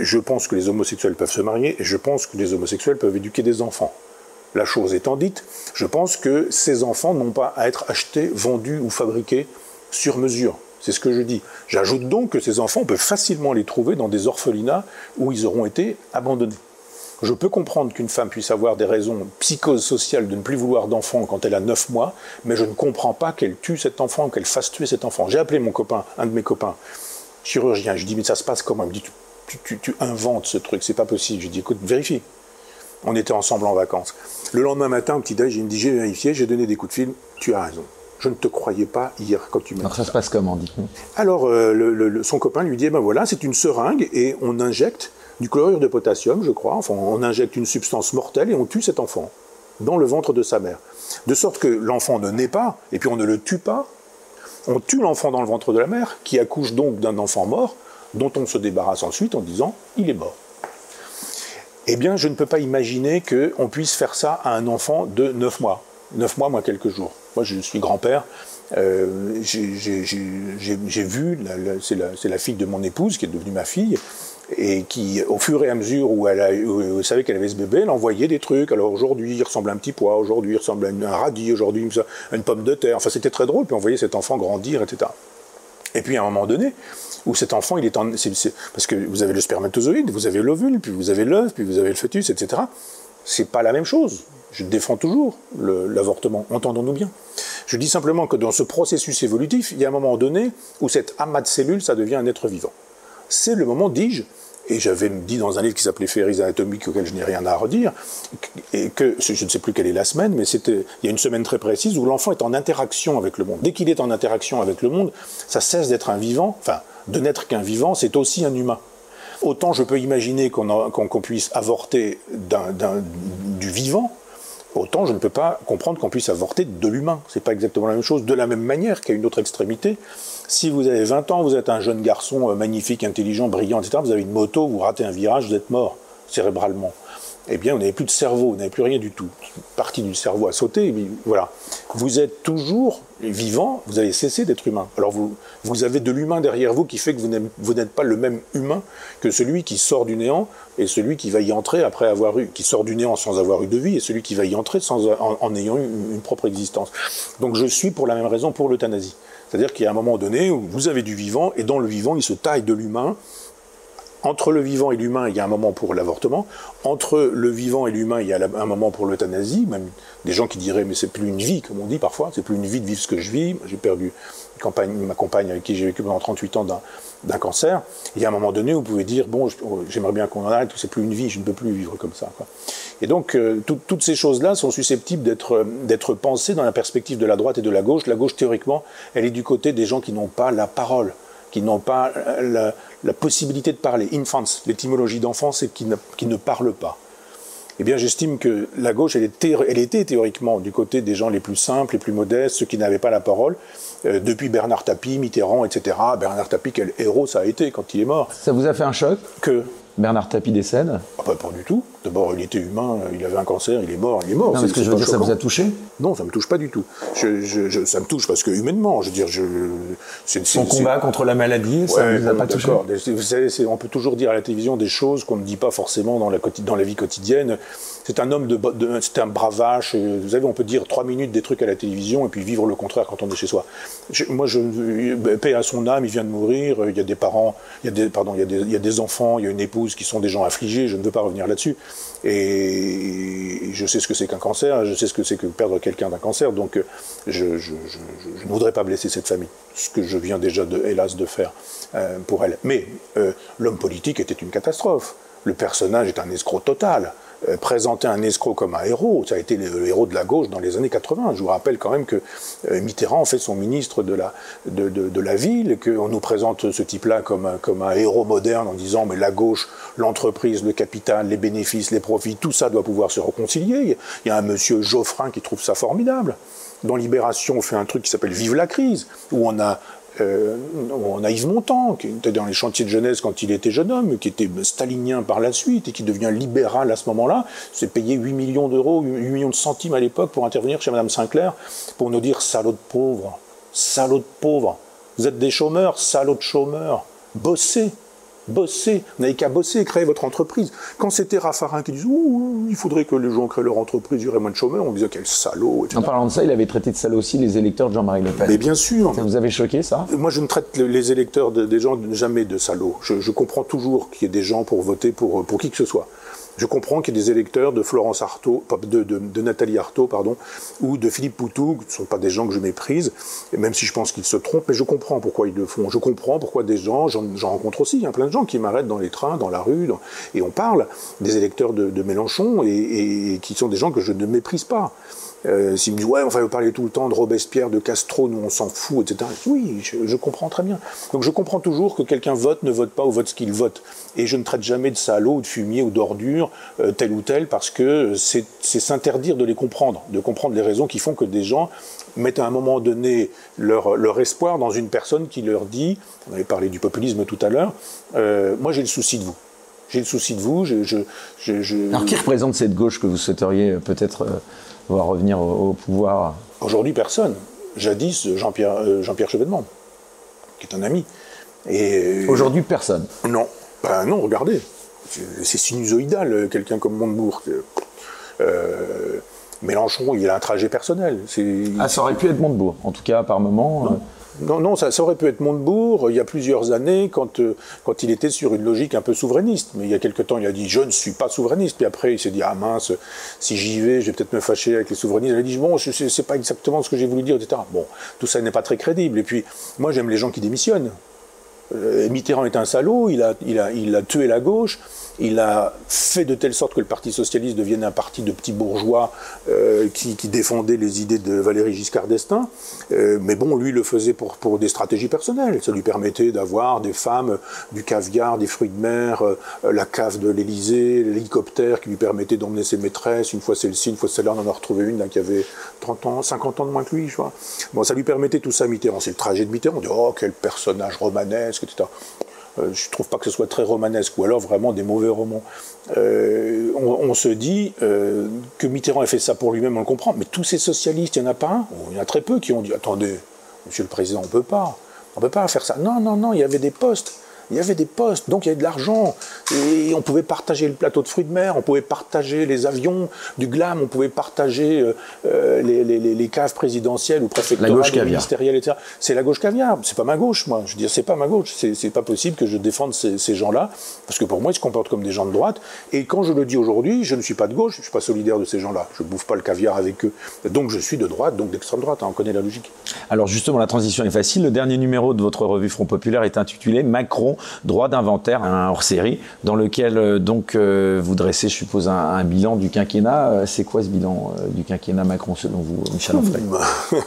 B: je pense que les homosexuels peuvent se marier, et je pense que les homosexuels peuvent éduquer des enfants. La chose étant dite, je pense que ces enfants n'ont pas à être achetés, vendus ou fabriqués sur mesure. C'est ce que je dis. J'ajoute donc que ces enfants, peut facilement les trouver dans des orphelinats où ils auront été abandonnés. Je peux comprendre qu'une femme puisse avoir des raisons psychosociales de ne plus vouloir d'enfant quand elle a 9 mois, mais je ne comprends pas qu'elle tue cet enfant, qu'elle fasse tuer cet enfant. J'ai appelé mon copain, un de mes copains, chirurgien, je lui dis mais ça se passe comment? Il me dit tu, inventes ce truc, c'est pas possible. Je lui dis écoute, vérifie. On était ensemble en vacances. Le lendemain matin, au petit-déj, il me dit j'ai vérifié, j'ai donné des coups de fil, tu as raison. Je ne te croyais pas hier quand tu m'as
A: Alors ça, se passe comment, dites-nous
B: Alors, euh, son copain lui dit, ben voilà, c'est une seringue et on injecte du chlorure de potassium, je crois. On injecte une substance mortelle et on tue cet enfant dans le ventre de sa mère. De sorte que l'enfant ne naît pas, et puis on ne le tue pas. On tue l'enfant dans le ventre de la mère, qui accouche donc d'un enfant mort, dont on se débarrasse ensuite en disant il est mort. Eh bien, je ne peux pas imaginer qu'on puisse faire ça à un enfant de 9 mois. 9 mois, moi, quelques jours. Moi, je suis grand-père. Euh, j'ai vu, c'est la, fille de mon épouse qui est devenue ma fille, et qui, au fur et à mesure où elle, a, savait qu'elle avait ce bébé, elle envoyait des trucs. Alors aujourd'hui, il ressemble à un petit pois, aujourd'hui, il ressemble à un radis, aujourd'hui, une pomme de terre. Enfin, c'était très drôle. Puis on voyait cet enfant grandir, etc. Et puis à un moment donné, où cet enfant, il est en. parce que vous avez le spermatozoïde, vous avez l'ovule, puis vous avez l'œuf, puis vous avez le fœtus, etc. C'est pas la même chose. Je défends toujours l'avortement, entendons-nous bien. Je dis simplement que dans ce processus évolutif, il y a un moment donné où cet amas de cellules, ça devient un être vivant c'est le moment, dis-je, et j'avais dit dans un livre qui s'appelait Féeries anatomiques auquel je n'ai rien à redire, et que je ne sais plus quelle est la semaine, mais c'était il y a une semaine très précise où l'enfant est en interaction avec le monde. Dès qu'il est en interaction avec le monde, ça cesse d'être un vivant, enfin de n'être qu'un vivant, c'est aussi un humain. Autant je peux imaginer qu'on puisse avorter du vivant, autant je ne peux pas comprendre qu'on puisse avorter de l'humain. C'est pas exactement la même chose. De la même manière qu'à une autre extrémité, si vous avez 20 ans, vous êtes un jeune garçon euh, magnifique, intelligent, brillant, etc., vous avez une moto, vous ratez un virage, vous êtes mort cérébralement. Eh bien, vous n'avez plus de cerveau, vous n'avez plus rien du tout. Une partie du cerveau a sauté, voilà. Vous êtes toujours vivant, vous avez cessé d'être humain. Alors vous, vous avez de l'humain derrière vous qui fait que vous n'êtes pas le même humain que celui qui sort du néant et celui qui va y entrer après avoir eu, qui sort du néant sans avoir eu de vie et celui qui va y entrer sans, en, ayant eu une propre existence. Donc je suis pour la même raison pour l'euthanasie. C'est-à-dire qu'il y a un moment donné où vous avez du vivant, et dans le vivant, il se taille de l'humain. Entre le vivant et l'humain, il y a un moment pour l'avortement. Entre le vivant et l'humain, il y a un moment pour l'euthanasie. Même des gens qui diraient, mais c'est plus une vie, comme on dit parfois, c'est plus une vie de vivre ce que je vis. J'ai perdu ma compagne avec qui j'ai vécu pendant 38 ans d'un cancer. Il y a un moment donné vous pouvez dire, bon, j'aimerais bien qu'on en arrête, c'est plus une vie, je ne peux plus vivre comme ça. Et donc, euh, toutes ces choses-là sont susceptibles d'être pensées dans la perspective de la droite et de la gauche. La gauche, théoriquement, elle est du côté des gens qui n'ont pas la parole, qui n'ont pas la, possibilité de parler. Infants, l'étymologie d'enfant, c'est qui qui ne parlent pas. Eh bien, j'estime que la gauche, elle, elle, était théoriquement du côté des gens les plus simples, les plus modestes, ceux qui n'avaient pas la parole. Euh, depuis Bernard Tapie, Mitterrand, etc. Bernard Tapie, quel héros ça a été quand il est mort?
A: Ça vous a fait un choc?
B: Que
A: Bernard Tapie décède
B: ah, Pas du tout. D'abord, il était humain, il avait un cancer, il est mort, il est mort.
A: Non, mais ce que je veux dire, ça vous a touché?
B: Non, ça me touche pas du tout. Je, ça me touche parce que humainement, je veux dire, je.
A: Son combat contre la maladie, ça ne vous a pas touché?
B: Vous savez, on peut toujours dire à la télévision des choses qu'on ne dit pas forcément dans la, dans la vie quotidienne. C'est un homme de, c'est un bravache. Vous savez, on peut dire trois minutes des trucs à la télévision et puis vivre le contraire quand on est chez soi. moi, je paix à son âme, il vient de mourir. Il y a des parents, il y a des, pardon, il y a des, il y a des enfants, il y a une épouse qui sont des gens affligés. Je ne veux pas revenir là-dessus. Et je sais ce que c'est qu'un cancer. Je sais ce que c'est que perdre quelqu'un d'un cancer. Donc, je, ne voudrais pas blesser cette famille. Ce que je viens déjà, de, hélas, de faire euh, pour elle. Mais euh, l'homme politique était une catastrophe. Le personnage est un escroc total. Euh, présenter un escroc comme un héros. Ça a été le, héros de la gauche dans les années 80. Je vous rappelle quand même que euh, Mitterrand fait son ministre de la, de, de, la ville, qu'on nous présente ce type-là comme, comme un héros moderne en disant mais la gauche, l'entreprise, le capital, les bénéfices, les profits, tout ça doit pouvoir se réconcilier. Il y a un monsieur Geoffrin qui trouve ça formidable. Dans Libération, on fait un truc qui s'appelle Vive la crise, où on a euh, on a Yves Montand, qui était dans les chantiers de jeunesse quand il était jeune homme, qui était stalinien par la suite et qui devient libéral à ce moment-là. C'est payé 8 millions d'euros, 8 millions de centimes à l'époque pour intervenir chez Madame Sinclair pour nous dire salaud de pauvre, salaud de pauvre. Vous êtes des chômeurs, salaud de chômeurs. Bossez, bossez. Vous n'avez qu'à bosser et créer votre entreprise. Quand c'était Raffarin qui disait Ouh, il faudrait que les gens créent leur entreprise, il y aurait moins de chômeurs, on disait quel salaud.
A: En parlant de ça, il avait traité de salaud aussi les électeurs de Jean-Marie Le Pen.
B: Mais bien sûr.
A: Ça vous avait choqué ça?
B: Moi, je ne traite les électeurs des gens jamais de salauds. Je, je comprends toujours qu'il y ait des gens pour voter pour, pour qui que ce soit. Je comprends qu'il y ait des électeurs de Florence Artaud, de, Nathalie Artaud, pardon, ou de Philippe Poutou, qui ne sont pas des gens que je méprise, même si je pense qu'ils se trompent, mais je comprends pourquoi ils le font. Je comprends pourquoi des gens, j'en rencontre aussi, il y a plein de gens qui m'arrêtent dans les trains, dans la rue, et on parle des électeurs de, Mélenchon, et, qui sont des gens que je ne méprise pas. Euh, S'ils me disent, ouais, enfin, vous parlez tout le temps de Robespierre, de Castro, nous on s'en fout, etc. Oui, je, comprends très bien. Donc je comprends toujours que quelqu'un vote, ne vote pas ou vote ce qu'il vote. Et je ne traite jamais de salaud, ou de fumier ou d'ordure, euh, tel ou tel, parce que c'est s'interdire de les comprendre, de comprendre les raisons qui font que des gens mettent à un moment donné leur, espoir dans une personne qui leur dit, on avait parlé du populisme tout à l'heure, euh, moi j'ai le souci de vous. J'ai le souci de vous. Je,
A: Alors qui représente cette gauche que vous souhaiteriez euh, peut-être euh, voir revenir au, au pouvoir
B: Aujourd'hui, personne. Jadis, Jean-Pierre euh, Jean Chevènement, qui est un ami.
A: Et Aujourd'hui, personne.
B: Non. Ben non, regardez. C'est sinusoïdal, quelqu'un comme Montebourg. Euh, Mélenchon, il a un trajet personnel.
A: Ah, ça aurait pu être Montebourg, en tout cas par moment.
B: Non. Non, ça, aurait pu être Montebourg il y a plusieurs années quand, euh, quand il était sur une logique un peu souverainiste. Mais il y a quelque temps, il a dit Je ne suis pas souverainiste. Puis après, il s'est dit Ah mince, si j'y vais, je vais peut-être me fâcher avec les souverainistes. Il a dit Bon, c'est pas exactement ce que j'ai voulu dire, etc. Bon, tout ça n'est pas très crédible. Et puis, moi, j'aime les gens qui démissionnent. Euh, Mitterrand est un salaud, il a, il, a, il a tué la gauche, il a fait de telle sorte que le Parti socialiste devienne un parti de petits bourgeois euh, qui, défendait les idées de Valéry Giscard d'Estaing. Euh, mais bon, lui le faisait pour, des stratégies personnelles. Ça lui permettait d'avoir des femmes, du caviar, des fruits de mer, euh, la cave de l'Élysée, l'hélicoptère qui lui permettait d'emmener ses maîtresses. Une fois celle-ci, une fois celle-là, on en a retrouvé une qui avait 30 ans, 50 ans de moins que lui, je crois. Bon, ça lui permettait tout ça, Mitterrand. C'est le trajet de Mitterrand. On dit, oh, quel personnage romanesque, etc. Euh, je trouve pas que ce soit très romanesque, ou alors vraiment des mauvais romans. Euh, on, se dit euh, que Mitterrand ait fait ça pour lui-même, on le comprend, mais tous ces socialistes, il n'y en a pas un, il y en a très peu qui ont dit attendez, monsieur le président, on peut pas, on peut pas faire ça. Non, non, non, il y avait des postes il y avait des postes, donc il y avait de l'argent, et on pouvait partager le plateau de fruits de mer, on pouvait partager les avions du glam, on pouvait partager euh, les, les, les, caves présidentielles ou préfectorales, ministérielles, etc. C'est la gauche caviar, c'est pas ma gauche, moi. Je veux dire, c'est pas ma gauche, c'est pas possible que je défende ces, ces gens-là, parce que pour moi, ils se comportent comme des gens de droite, et quand je le dis aujourd'hui, je ne suis pas de gauche, je suis pas solidaire de ces gens-là, je bouffe pas le caviar avec eux, donc je suis de droite, donc d'extrême droite, hein, on connaît la logique.
A: Alors justement, la transition est facile, le dernier numéro de votre revue Front Populaire est intitulé Macron droit d'inventaire, un hors-série, dans lequel euh, donc euh, vous dressez, je suppose, un, bilan du quinquennat. Euh, c'est quoi ce bilan du quinquennat Macron selon vous, Michel Onfray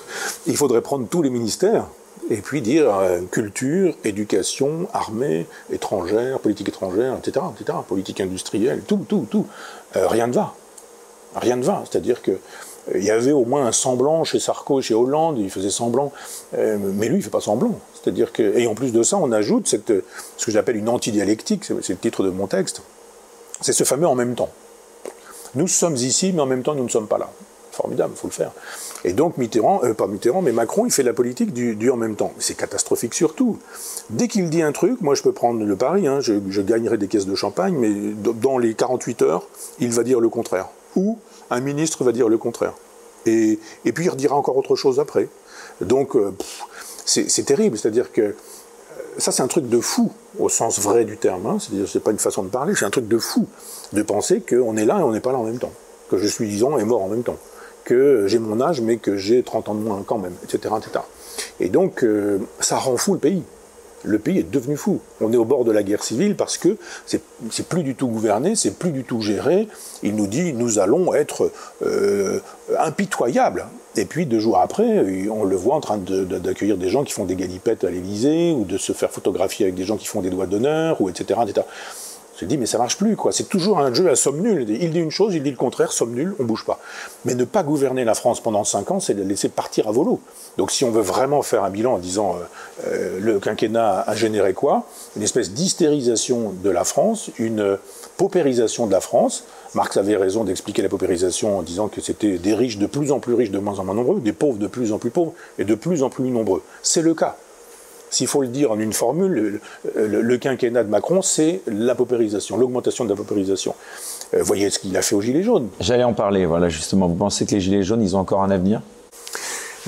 B: Il faudrait prendre tous les ministères et puis dire culture, éducation, armée, étrangère, politique étrangère, etc., etc., politique industrielle, tout, tout, tout. rien ne va. Rien ne va. C'est-à-dire que il y avait au moins un semblant chez Sarko chez Hollande, il faisait semblant, mais lui il fait pas semblant. C'est-à-dire que, et en plus de ça, on ajoute cette, ce que j'appelle une antidialectique, c'est le titre de mon texte, c'est ce fameux en même temps. Nous sommes ici, mais en même temps nous ne sommes pas là. Formidable, il faut le faire. Et donc Mitterrand, euh, pas Mitterrand, mais Macron, il fait la politique du, en même temps. C'est catastrophique surtout. Dès qu'il dit un truc, moi je peux prendre le pari, hein, je, gagnerai des caisses de champagne, mais dans les 48 heures, il va dire le contraire. Ou un ministre va dire le contraire. Et, et puis il redira encore autre chose après. Donc euh, c'est terrible, c'est-à-dire que ça c'est un truc de fou au sens vrai du terme. Hein. C'est-à-dire c'est pas une façon de parler, c'est un truc de fou de penser qu'on est là et on n'est pas là en même temps, que je suis disons et mort en même temps, que j'ai mon âge mais que j'ai 30 ans de moins quand même, etc., etc. Et donc euh, ça rend fou le pays. le pays est devenu fou. On est au bord de la guerre civile parce que c'est plus du tout gouverné, c'est plus du tout géré. Il nous dit nous allons être euh, impitoyables. Et puis deux jours après, on le voit en train d'accueillir des gens qui font des galipettes à l'Élysée ou de se faire photographier avec des gens qui font des doigts d'honneur ou etc. etc. Je dis, mais ça marche plus, quoi. C'est toujours un jeu à somme nulle. Il dit une chose, il dit le contraire, somme nulle, on bouge pas. Mais ne pas gouverner la France pendant cinq ans, c'est la laisser partir à volo. Donc si on veut vraiment faire un bilan en disant euh, euh, le quinquennat a généré quoi? Une espèce d'hystérisation de la France, une paupérisation de la France. Marx avait raison d'expliquer la paupérisation en disant que c'était des riches de plus en plus riches, de moins en moins nombreux, des pauvres de plus en plus pauvres et de plus en plus nombreux. C'est le cas. S'il faut le dire en une formule, le, quinquennat de Macron, c'est la paupérisation, l'augmentation de la paupérisation. Euh, voyez ce qu'il a fait aux Gilets jaunes.
A: J'allais en parler, voilà, justement. Vous pensez que les Gilets jaunes, ils ont encore un avenir?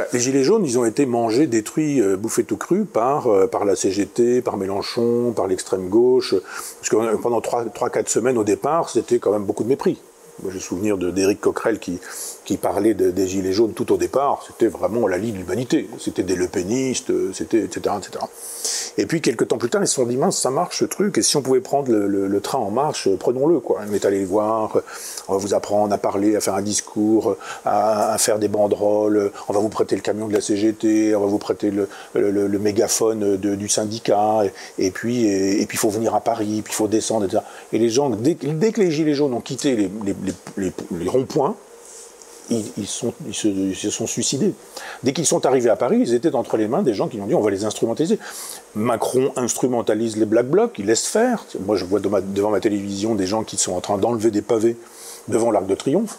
B: Bah, les Gilets jaunes, ils ont été mangés, détruits, euh, bouffés tout cru par, euh, par la CGT, par Mélenchon, par l'extrême gauche. Parce que pendant 3-4 semaines au départ, c'était quand même beaucoup de mépris. J'ai souvenir d'Éric Coquerel qui, qui parlait des Gilets jaunes tout au départ. C'était vraiment la Ligue de l'humanité. C'était des lepénistes, c'était, etc., etc. Et puis, quelques temps plus tard, ils se sont dit, mince, ça marche ce truc, et si on pouvait prendre le, train en marche, prenons-le, quoi. On est allé voir, on va vous apprendre à parler, à faire un discours, à, faire des banderoles, on va vous prêter le camion de la CGT, on va vous prêter le, mégaphone du syndicat, et, puis, et, puis il faut venir à Paris, puis il faut descendre, etc. Et les gens, dès, que les Gilets jaunes ont quitté les, les, les ronds-points, ils, se, sont, suicidés. Dès qu'ils sont arrivés à Paris, ils étaient entre les mains des gens qui ont dit on va les instrumentaliser. Macron instrumentalise les Black Blocs, il laisse faire. Moi, je vois devant ma télévision des gens qui sont en train d'enlever des pavés devant l'Arc de Triomphe.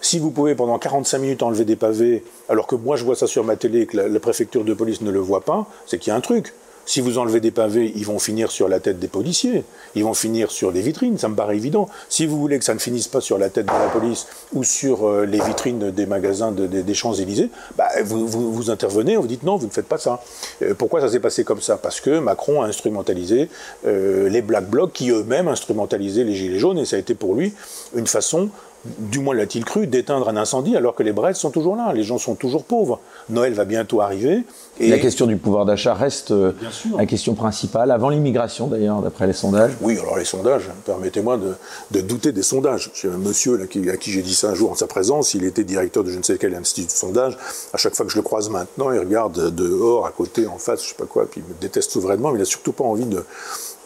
B: Si vous pouvez pendant 45 minutes enlever des pavés, alors que moi je vois ça sur ma télé et que la préfecture de police ne le voit pas, c'est qu'il y a un truc. Si vous enlevez des pavés, ils vont finir sur la tête des policiers, ils vont finir sur les vitrines, ça me paraît évident. Si vous voulez que ça ne finisse pas sur la tête de la police ou sur euh, les vitrines des magasins des Champs-Élysées, bah, vous, vous, intervenez, vous dites non, vous ne faites pas ça. Euh, pourquoi ça s'est passé comme ça? Parce que Macron a instrumentalisé euh, les Black Blocs qui eux-mêmes instrumentalisaient les Gilets jaunes et ça a été pour lui une façon du moins l'a-t-il cru, d'éteindre un incendie alors que les braises sont toujours là, les gens sont toujours pauvres. Noël va bientôt arriver.
A: Et la question du pouvoir d'achat reste euh, la question principale, avant l'immigration d'ailleurs, d'après les sondages.
B: Oui, alors les sondages, permettez-moi de, douter des sondages. J'ai un monsieur à qui j'ai dit ça un jour en sa présence, il était directeur de je ne sais quel institut de sondage. À chaque fois que je le croise maintenant, il regarde dehors, à côté, en face, je ne sais pas quoi, puis il me déteste souverainement, mais il n'a surtout pas envie de,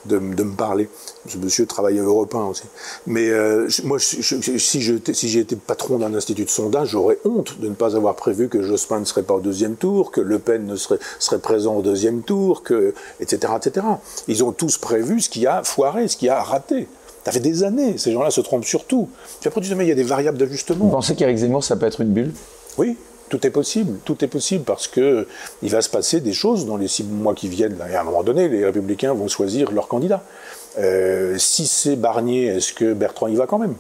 B: de, me parler. Ce monsieur travaille à Europe aussi. Mais euh, moi, si j'étais si patron d'un institut de sondage, j'aurais honte de ne pas avoir prévu que Jospin ne serait pas au deuxième tour, que Le Pen ne serait, serait présent au deuxième tour, que, etc., etc. Ils ont tous prévu ce qui a foiré, ce qui a raté. Ça fait des années, ces gens-là se trompent sur tout. Puis après, tu dis, mais il y a des variables d'ajustement.
A: Vous pensez qu'Éric Zemmour, ça peut être une bulle?
B: Oui, tout est possible, tout est possible parce que il va se passer des choses dans les six mois qui viennent. Et à un moment donné, les Républicains vont choisir leur candidat. Euh, si c'est Barnier, est-ce que Bertrand y va quand même?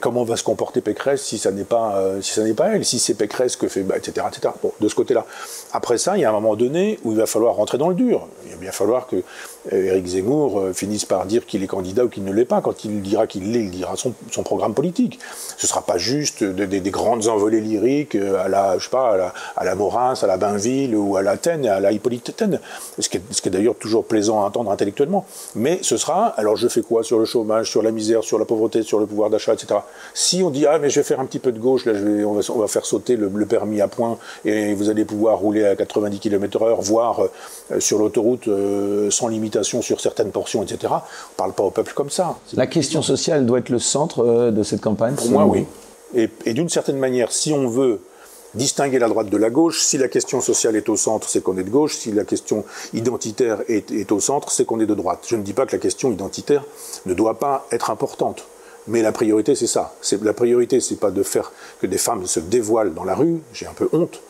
B: Comment va se comporter Pécresse si ça n'est pas, euh, si ça n'est pas elle, si c'est Pécresse que fait, bah, etc., etc. Bon, de ce côté-là. Après ça, il y a un moment donné où il va falloir rentrer dans le dur. Il va bien falloir que euh, Éric Zemmour euh, finisse par dire qu'il est candidat ou qu'il ne l'est pas. Quand il dira qu'il l'est, il dira son, programme politique. Ce sera pas juste des, des grandes envolées lyriques à la, je sais pas, à la, à la à la Bainville ou à l'Athènes, à la Hippolyte Athènes. Ce qui est, d'ailleurs toujours plaisant à entendre intellectuellement. Mais ce sera, alors je fais quoi sur le chômage, sur la misère, sur la pauvreté, sur le pouvoir d'achat, etc. Si on dit ah mais je vais faire un petit peu de gauche, là on, va, faire sauter le, permis à point et vous allez pouvoir rouler à 90 km/h, voire euh, sur l'autoroute euh, sans limitation sur certaines portions, etc. On parle pas au peuple comme ça.
A: La question sociale doit être le centre euh, de cette campagne.
B: Pour moi, oui. Et, et d'une certaine manière, si on veut distinguer la droite de la gauche. Si la question sociale est au centre, c'est qu'on est de gauche. Si la question identitaire est, est au centre, c'est qu'on est de droite. Je ne dis pas que la question identitaire ne doit pas être importante. Mais la priorité, c'est ça. La priorité, c'est pas de faire que des femmes se dévoilent dans la rue. J'ai un peu honte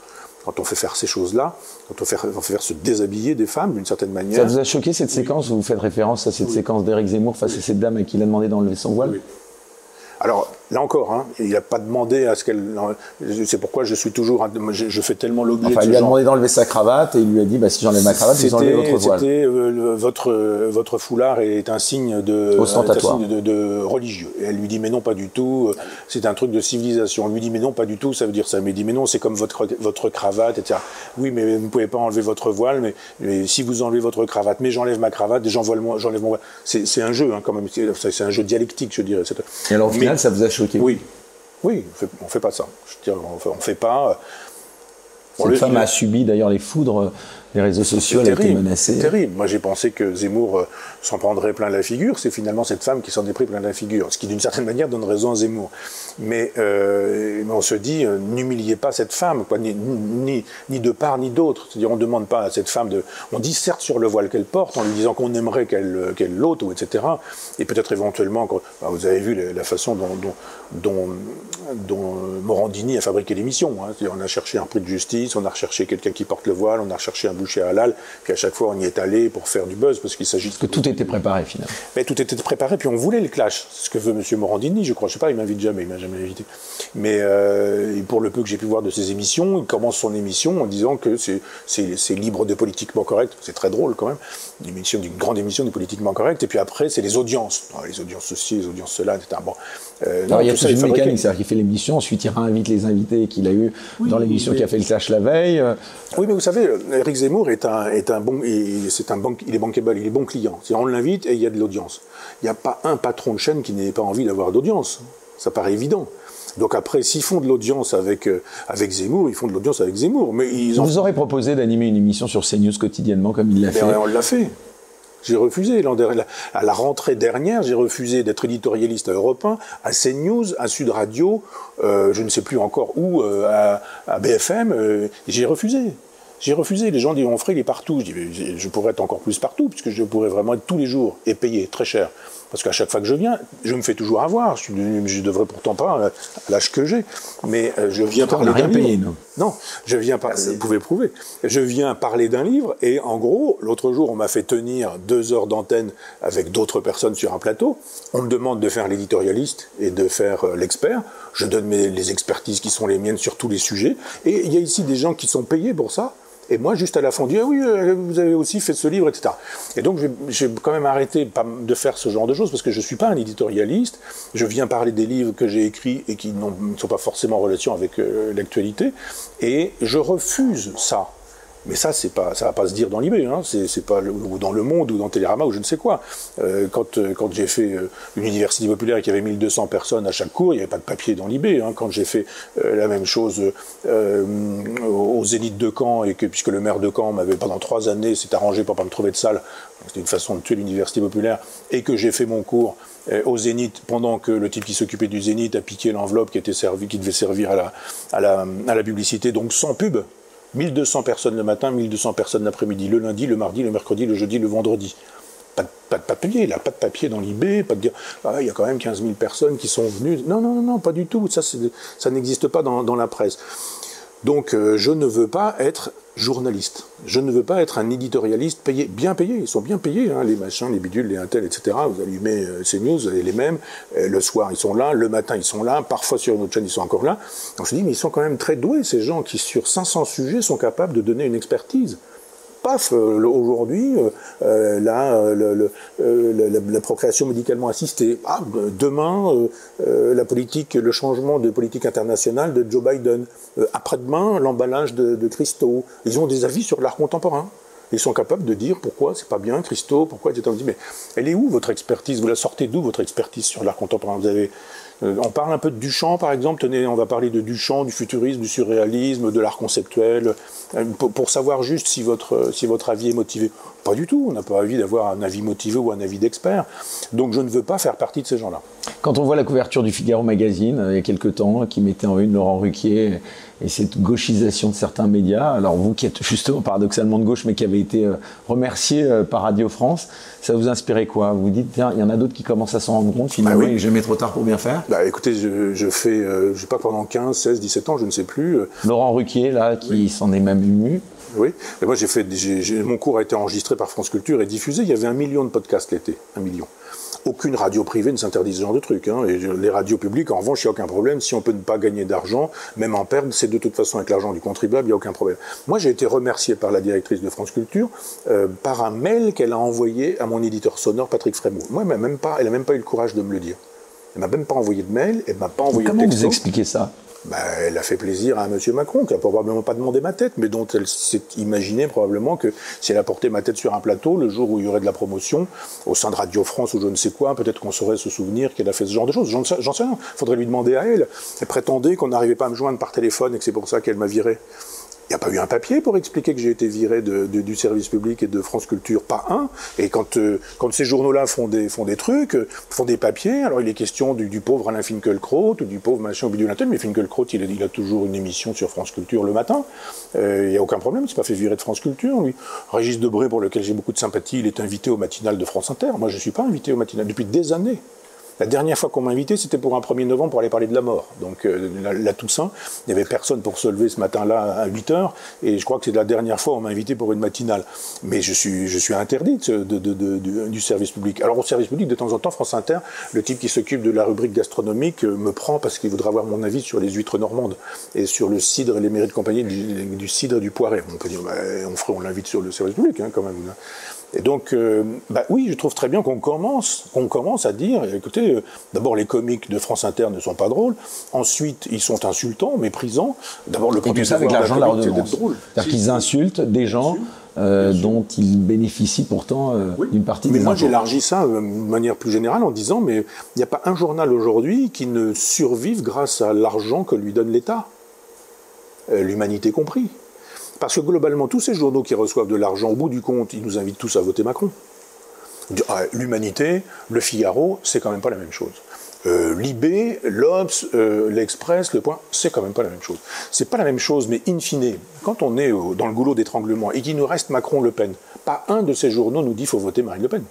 B: quand on fait faire ces choses-là, quand on fait, faire se déshabiller des femmes d'une certaine manière.
A: Ça vous a choqué cette séquence où vous faites référence à cette séquence d'Éric Zemmour face à cette dame à qui il a demandé d'enlever son voile?
B: Alors, Là encore, hein, il n'a pas demandé à ce qu'elle. C'est pourquoi je suis toujours. Je, fais tellement l'objet.
C: Enfin,
B: il
C: lui a demandé d'enlever sa cravate et il lui a dit bah, si j'enlève ma cravate, vous enlevez votre voile.
B: C'était euh, votre, votre foulard est un signe, de,
C: Ostentatoire.
B: Un signe de, de, religieux. Et elle lui dit mais non, pas du tout. C'est un truc de civilisation. On lui dit mais non, pas du tout. Ça veut dire ça. Mais il dit mais non, c'est comme votre, votre cravate, etc. Oui, mais vous ne pouvez pas enlever votre voile. Mais, mais si vous enlevez votre cravate, mais j'enlève ma cravate, j'enlève mon voile. C'est un jeu hein, quand même. C'est un jeu dialectique, je dirais.
C: Et alors au final, ça vous a choqué
B: Oui. Oui, on ne fait pas ça. Je veux dire, on ne fait pas.
C: Cette femme a subi d'ailleurs les foudres les réseaux sociaux, elle a été menacée.
B: C'est terrible. Moi, j'ai pensé que Zemmour euh, s'en prendrait plein la figure. C'est finalement cette femme qui s'en est pris plein la figure, ce qui, d'une certaine manière, donne raison à Zemmour. Mais, euh, on se dit, euh, n'humiliez pas cette femme, quoi, ni, ni, ni, de part ni d'autre. C'est-à-dire, on ne demande pas à cette femme de. On dit certes sur le voile qu'elle porte, en lui disant qu'on aimerait qu'elle qu'elle l'ôte, ou etc. Et peut-être éventuellement, bah, vous avez vu la, façon dont, dont, dont, dont, Morandini a fabriqué l'émission. Hein. On a cherché un prix de justice, on a recherché quelqu'un qui porte le voile, on a recherché un boucher halal, puis à chaque fois on y est allé pour faire du buzz, parce qu'il s'agit
C: Parce que tout était préparé finalement.
B: Mais tout était préparé, puis on voulait le clash. C'est ce que veut M. Morandini, je crois. Je sais pas, il m'invite jamais, il m'a jamais invité. Mais euh, pour le peu que j'ai pu voir de ses émissions, il commence son émission en disant que c'est libre de politiquement correct. C'est très drôle quand même. Une émission, d'une grande émission de politiquement correct. Et puis après, c'est les audiences. Ah, les audiences ceci, les audiences cela, etc. Bon,
C: euh, non, il y a toute une mécanique, c'est-à-dire qu'il fait l'émission, ensuite il réinvite les invités qu'il a eu dans l'émission qui a fait le clash la veille.
B: Oui, mais vous savez, Eric Zemmour est un, est un bon, c'est un bon, il est bankable, il est bon client. On l'invite et il y a de l'audience. Il n'y a pas un patron de chaîne qui n'ait pas envie d'avoir d'audience. Ça paraît évident. Donc après, s'ils font de l'audience avec, euh, avec Zemmour, ils font de l'audience avec Zemmour. Mais ils
C: Vous aurez proposé d'animer une émission sur CNews quotidiennement comme il l'a fait.
B: on l'a fait. J'ai refusé. À la rentrée dernière, j'ai refusé d'être éditorialiste à Europe 1, à CNews, à Sud Radio, euh, je ne sais plus encore où, euh, à, à, BFM. Euh, j'ai refusé. J'ai refusé. Les gens disent Onfray, il est partout. Je dis je pourrais être encore plus partout, puisque je pourrais vraiment être tous les jours et payer très cher. Parce qu'à chaque fois que je viens, je me fais toujours avoir. Je ne devrais pourtant pas, à l'âge que j'ai. Mais euh, je viens parler d'un livre. non, non je viens parler. Vous pouvez prouver. Je viens parler d'un livre et en gros, l'autre jour, on m'a fait tenir deux heures d'antenne avec d'autres personnes sur un plateau. On me demande de faire l'éditorialiste et de faire euh, l'expert. Je donne mes, les expertises qui sont les miennes sur tous les sujets. Et il y a ici des gens qui sont payés pour ça. Et moi, juste à la fin, on dit ah oui, euh, vous avez aussi fait ce livre, etc. Et donc, j'ai quand même arrêté de faire ce genre de choses parce que je ne suis pas un éditorialiste. Je viens parler des livres que j'ai écrits et qui ne sont pas forcément en relation avec euh, l'actualité. Et je refuse ça. Mais ça, c'est pas, ça va pas se dire dans l'IB, hein. c'est pas ou dans Le Monde ou dans Télérama ou je ne sais quoi. Euh, quand euh, quand j'ai fait euh, une université populaire y avait 1200 personnes à chaque cours, il n'y avait pas de papier dans l'IB. Hein. Quand j'ai fait la même chose aux Zénith de Caen et que puisque le maire de Caen m'avait pendant trois années s'est arrangé pour pas me trouver de salle, c'était une façon de tuer l'université populaire, et que j'ai fait mon cours au Zénith pendant que le type qui s'occupait du Zénith a piqué l'enveloppe qui qui devait servir à la publicité, donc sans pub. 1200 personnes le matin, 1200 personnes l'après-midi, le lundi, le mardi, le mercredi, le jeudi, le vendredi. Pas de, pas de papier, là, pas de papier dans l'IB, pas de dire, ah, il y a quand même 15 000 personnes qui sont venues. Non, non, non, pas du tout. Ça, n'existe pas dans, dans, la presse. Donc, euh, je ne veux pas être journaliste. Je ne veux pas être un éditorialiste payé, bien payé. Ils sont bien payés, hein, les machins, les bidules, les intels, etc. Vous allumez euh, CNews, vous avez les mêmes. Euh, le soir, ils sont là. Le matin, ils sont là. Parfois, sur une autre chaîne, ils sont encore là. Donc, je dis, mais ils sont quand même très doués, ces gens qui, sur 500 sujets, sont capables de donner une expertise paf, euh, aujourd'hui, euh, euh, la, procréation médicalement assistée. Ah, demain, la politique, le changement de politique internationale de Joe Biden. Après-demain, l'emballage de, de Christo. Ils ont des avis sur l'art contemporain. Ils sont capables de dire pourquoi c'est pas bien, Christo, pourquoi, etc. On dit, mais elle est où votre expertise? Vous la sortez d'où votre expertise sur l'art contemporain? Vous avez euh, on parle un peu de Duchamp, par exemple. Tenez, on va parler de Duchamp, du futurisme, du surréalisme, de l'art conceptuel, euh, pour, savoir juste si votre, si votre avis est motivé. Pas du tout. On n'a pas envie d'avoir un avis motivé ou un avis d'expert. Donc je ne veux pas faire partie de ces gens-là.
C: Quand on voit la couverture du Figaro Magazine, euh, il y a quelques temps, qui mettait en une Laurent Ruquier et cette gauchisation de certains médias, alors vous qui êtes justement paradoxalement de gauche, mais qui avez été remercié par Radio France, ça vous inspirait quoi? Vous vous dites, tiens, il y en a d'autres qui commencent à s'en rendre compte, finalement, bah oui. jamais trop tard pour bien faire
B: bah, Écoutez, je, je fais, euh, je sais pas, pendant 15, 16, 17 ans, je ne sais plus. Euh,
C: Laurent Ruquier, là, qui s'en est même ému.
B: Oui, et moi j'ai fait, mon cours a été enregistré par France Culture et diffusé. Il y avait un million de podcasts l'été, un million. Aucune radio privée ne s'interdit ce genre de truc. Hein. Et les radios publiques, en revanche, il n'y a aucun problème. Si on peut ne pas gagner d'argent, même en perdre, c'est de toute façon avec l'argent du contribuable, il n'y a aucun problème. Moi, j'ai été remercié par la directrice de France Culture euh, par un mail qu'elle a envoyé à mon éditeur sonore, Patrick Frémaux. Moi, elle n'a même, pas, même pas eu le courage de me le dire. Elle m'a même pas envoyé de mail, elle m'a pas envoyé
C: de
B: texto.
C: Comment vous expliquez ça?
B: Bah, elle a fait plaisir à M. Macron, qui a probablement pas demandé ma tête, mais dont elle s'est imaginé probablement que si elle a porté ma tête sur un plateau, le jour où il y aurait de la promotion, au sein de Radio France ou je ne sais quoi, peut-être qu'on saurait se souvenir qu'elle a fait ce genre de choses. J'en sais, sais rien. Faudrait lui demander à elle. Elle prétendait qu'on n'arrivait pas à me joindre par téléphone et que c'est pour ça qu'elle m'a viré. Il n'y a pas eu un papier pour expliquer que j'ai été viré du service public et de France Culture, pas un. Et quand, euh, ces journaux-là font des, trucs, euh, font des papiers, alors il est question du, pauvre Alain Finkielkraut ou du pauvre machin Bidulatel, mais Finkielkraut, il, il, a toujours une émission sur France Culture le matin. Euh, il n'y a aucun problème, c'est pas fait virer de France Culture, lui. Régis Debré, pour lequel j'ai beaucoup de sympathie, il est invité au matinal de France Inter. Moi, je ne suis pas invité au matinal depuis des années. La dernière fois qu'on m'a invité, c'était pour un 1er novembre pour aller parler de la mort. Donc euh, la, Toussaint, il n'y avait personne pour se lever ce matin-là à 8 heures, et je crois que c'est la dernière fois qu'on m'a invité pour une matinale. Mais je suis, je suis interdit du service public. Alors au service public, de temps en temps, France Inter, le type qui s'occupe de la rubrique gastronomique euh, me prend parce qu'il voudrait avoir mon avis sur les huîtres normandes et sur le cidre et les mérites de compagnie du, cidre et du poiré. On peut dire, bah, on, l'invite sur le service public hein, quand même. Et donc, euh, bah oui, je trouve très bien qu'on commence, qu'on commence à dire, écoutez, euh, d'abord les comiques de France Inter ne sont pas drôles, ensuite ils sont insultants, méprisants. D'abord le
C: premier ça avec l'argent de la redevance. C'est-à-dire qu'ils insultent des gens. Euh, dont ils bénéficient pourtant d'une partie
B: mais
C: des
B: moi j'élargis ça de manière plus générale en disant mais il n'y a pas un journal aujourd'hui qui ne survive grâce à l'argent que lui donne l'État, l'humanité compris. Parce que globalement, tous ces journaux qui reçoivent de l'argent, au bout du compte, ils nous invitent tous à voter Macron. Ah, L'Humanité, Le Figaro, c'est quand même pas la même chose. Euh, L'IB, l'Obs, euh, l'Express, Le Point, c'est quand même pas la même chose. C'est pas la même chose, mais in fine, quand on est dans le goulot d'étranglement et qu'il nous reste Macron-Le Pen, pas un de ces journaux nous dit faut voter Marine Le Pen.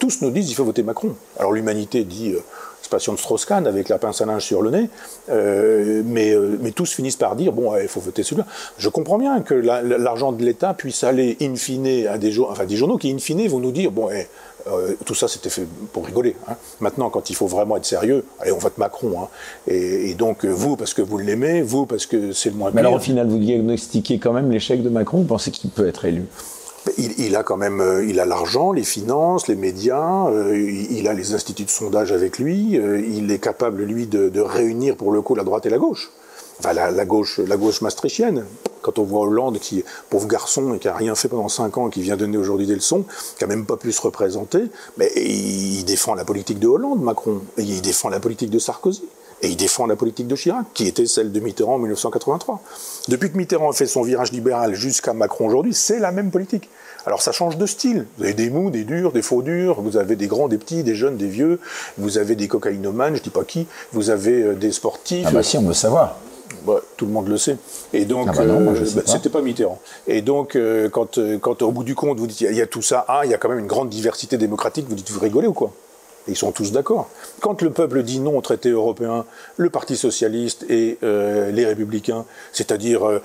B: Tous nous disent qu'il faut voter Macron. Alors l'Humanité dit euh, de Strauss-Kahn avec la pince à linge sur le nez, euh, mais, euh, mais tous finissent par dire bon, il faut voter celui-là. Je comprends bien que l'argent de l'État puisse aller in fine à des, journaux, enfin, des journaux qui in fine vont nous dire bon, euh, tout ça c'était fait pour rigoler. Hein. Maintenant, quand il faut vraiment être sérieux, allez, on vote Macron. Hein. Et, donc vous parce que vous l'aimez, vous parce que c'est le moins.
C: Mais alors au final, vous diagnostiquez quand même l'échec de Macron. Vous pensez qu'il peut être élu?
B: Il, a quand même, euh, il a l'argent, les finances, les médias, euh, il, a les instituts de sondage avec lui, euh, il est capable lui de, réunir pour le coup la droite et la gauche. Enfin, la, gauche, la gauche maastrichtienne. Quand on voit Hollande, qui pauvre garçon et qui a rien fait pendant cinq ans, qui vient donner aujourd'hui des leçons, qui a même pas pu se représenter, mais il défend la politique de Hollande, Macron, et il défend la politique de Sarkozy. Et il défend la politique de Chirac, qui était celle de Mitterrand en 1983. Depuis que Mitterrand a fait son virage libéral jusqu'à Macron aujourd'hui, c'est la même politique. Alors ça change de style. Vous avez des mous, des durs, des faux durs, vous avez des grands, des petits, des jeunes, des vieux, vous avez des cocaïnomanes, je dis pas qui, vous avez euh, des sportifs.
C: Ah bah si, on veut savoir.
B: Bah, tout le monde le sait. Et donc, ah bah euh, bah, c'était pas Mitterrand. Et donc, euh, quand, quand au bout du compte, vous dites, il y, a tout ça, ah, il y a quand même une grande diversité démocratique, vous dites, vous rigolez ou quoi? Ils sont tous d'accord. Quand le peuple dit non au traité européen, le Parti socialiste et euh, les républicains, c'est-à-dire euh,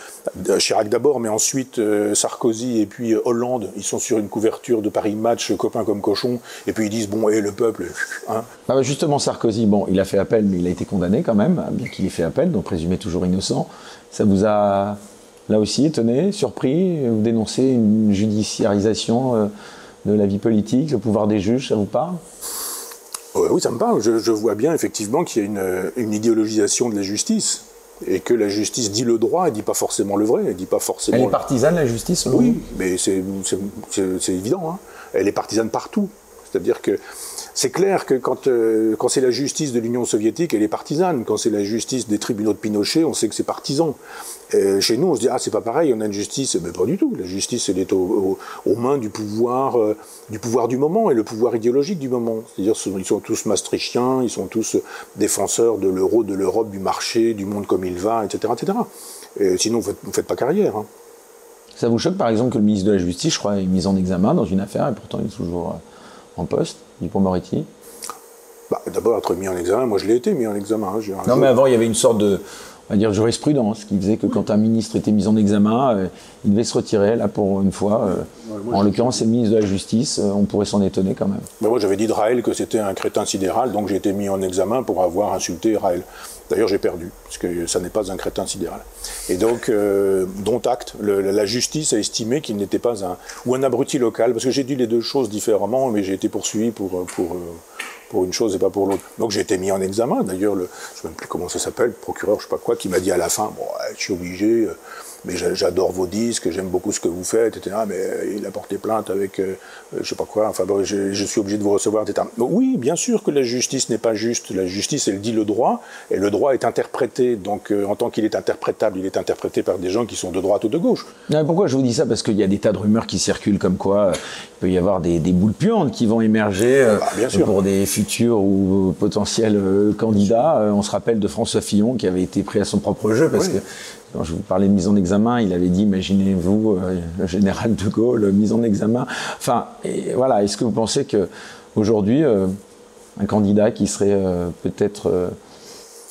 B: Chirac d'abord, mais ensuite euh, Sarkozy et puis Hollande, ils sont sur une couverture de Paris Match, copains comme cochons, et puis ils disent bon, et le peuple. Hein
C: ah bah justement, Sarkozy, bon, il a fait appel, mais il a été condamné quand même, bien qu'il ait fait appel, donc présumé toujours innocent. Ça vous a là aussi étonné, surpris Vous dénoncez une judiciarisation de la vie politique, le pouvoir des juges, ça vous parle?
B: Oui, ça me parle. Je, vois bien effectivement qu'il y a une, une, idéologisation de la justice et que la justice dit le droit, elle dit pas forcément le vrai, elle dit pas forcément.
C: Elle est partisane la justice.
B: Oui, mais c'est évident. Hein. Elle est partisane partout. C'est-à-dire que c'est clair que quand, euh, quand c'est la justice de l'Union soviétique, elle est partisane. Quand c'est la justice des tribunaux de Pinochet, on sait que c'est partisan. Euh, chez nous, on se dit ah c'est pas pareil, on a une justice, mais pas du tout. La justice, elle est aux mains du pouvoir, euh, du pouvoir du moment et le pouvoir idéologique du moment. C'est-à-dire ils sont tous maastrichtiens, ils sont tous défenseurs de l'euro, de l'Europe, du marché, du monde comme il va, etc., etc. Et sinon, vous ne faites, pas carrière. Hein.
C: Ça vous choque par exemple que le ministre de la Justice, je crois, est mis en examen dans une affaire et pourtant il est toujours en poste, Dupont-Moretti
B: bah, D'abord, être mis en examen, moi je l'ai été mis en examen. Hein,
C: non, mais avant, il y avait une sorte de.
A: va dire, jurisprudence qui faisait que quand un ministre était mis en examen, euh, il devait se retirer. Là, pour une fois, euh, en l'occurrence, c'est le ministre de la Justice, euh, on pourrait s'en étonner quand même.
B: moi, j'avais dit de Raël que c'était un crétin sidéral, donc j'ai été mis en examen pour avoir insulté Raël. D'ailleurs, j'ai perdu, parce que ça n'est pas un crétin sidéral. Et donc, dont acte, la justice a estimé qu'il n'était pas un... ou un abruti local, parce que j'ai dit les deux choses différemment, mais j'ai été poursuivi pour... pour pour une chose et pas pour l'autre. Donc j'ai été mis en examen. D'ailleurs, je ne sais même plus comment ça s'appelle, le procureur, je sais pas quoi, qui m'a dit à la fin, bon, je suis obligé, euh, mais j'adore vos disques, j'aime beaucoup ce que vous faites, etc. Mais euh, il a porté plainte avec, euh, je sais pas quoi, enfin, je, je, suis obligé de vous recevoir, etc. oui, bien sûr que la justice n'est pas juste. La justice, elle dit le droit, et le droit est interprété. Donc, en tant qu'il est interprétable, il est interprété par des gens qui sont de droite ou de gauche.
A: pourquoi je vous dis ça? Parce qu'il y a des tas de rumeurs qui circulent comme quoi il peut y avoir des, boules puantes qui vont émerger bah, pour des futurs ou potentiels candidats. on se rappelle de François Fillon qui avait été pris à son propre jeu parce que quand je vous parlais de mise en examen, il avait dit, imaginez-vous, euh, le général de Gaulle, mise en examen. Enfin, et voilà, est-ce que vous pensez que aujourd'hui, euh, un candidat qui serait euh, peut-être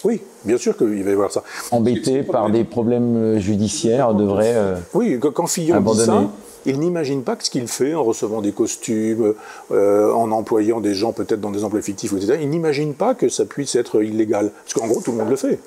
B: oui, bien sûr qu'il va y avoir ça.
A: Embêté par des problèmes judiciaires devrait.
B: oui, quand Fillon dit ça, il n'imagine pas que ce qu'il fait en recevant des costumes, en employant des gens peut-être dans des emplois fictifs, etc., il n'imagine pas que ça puisse être illégal. Parce qu'en gros, tout le monde le fait.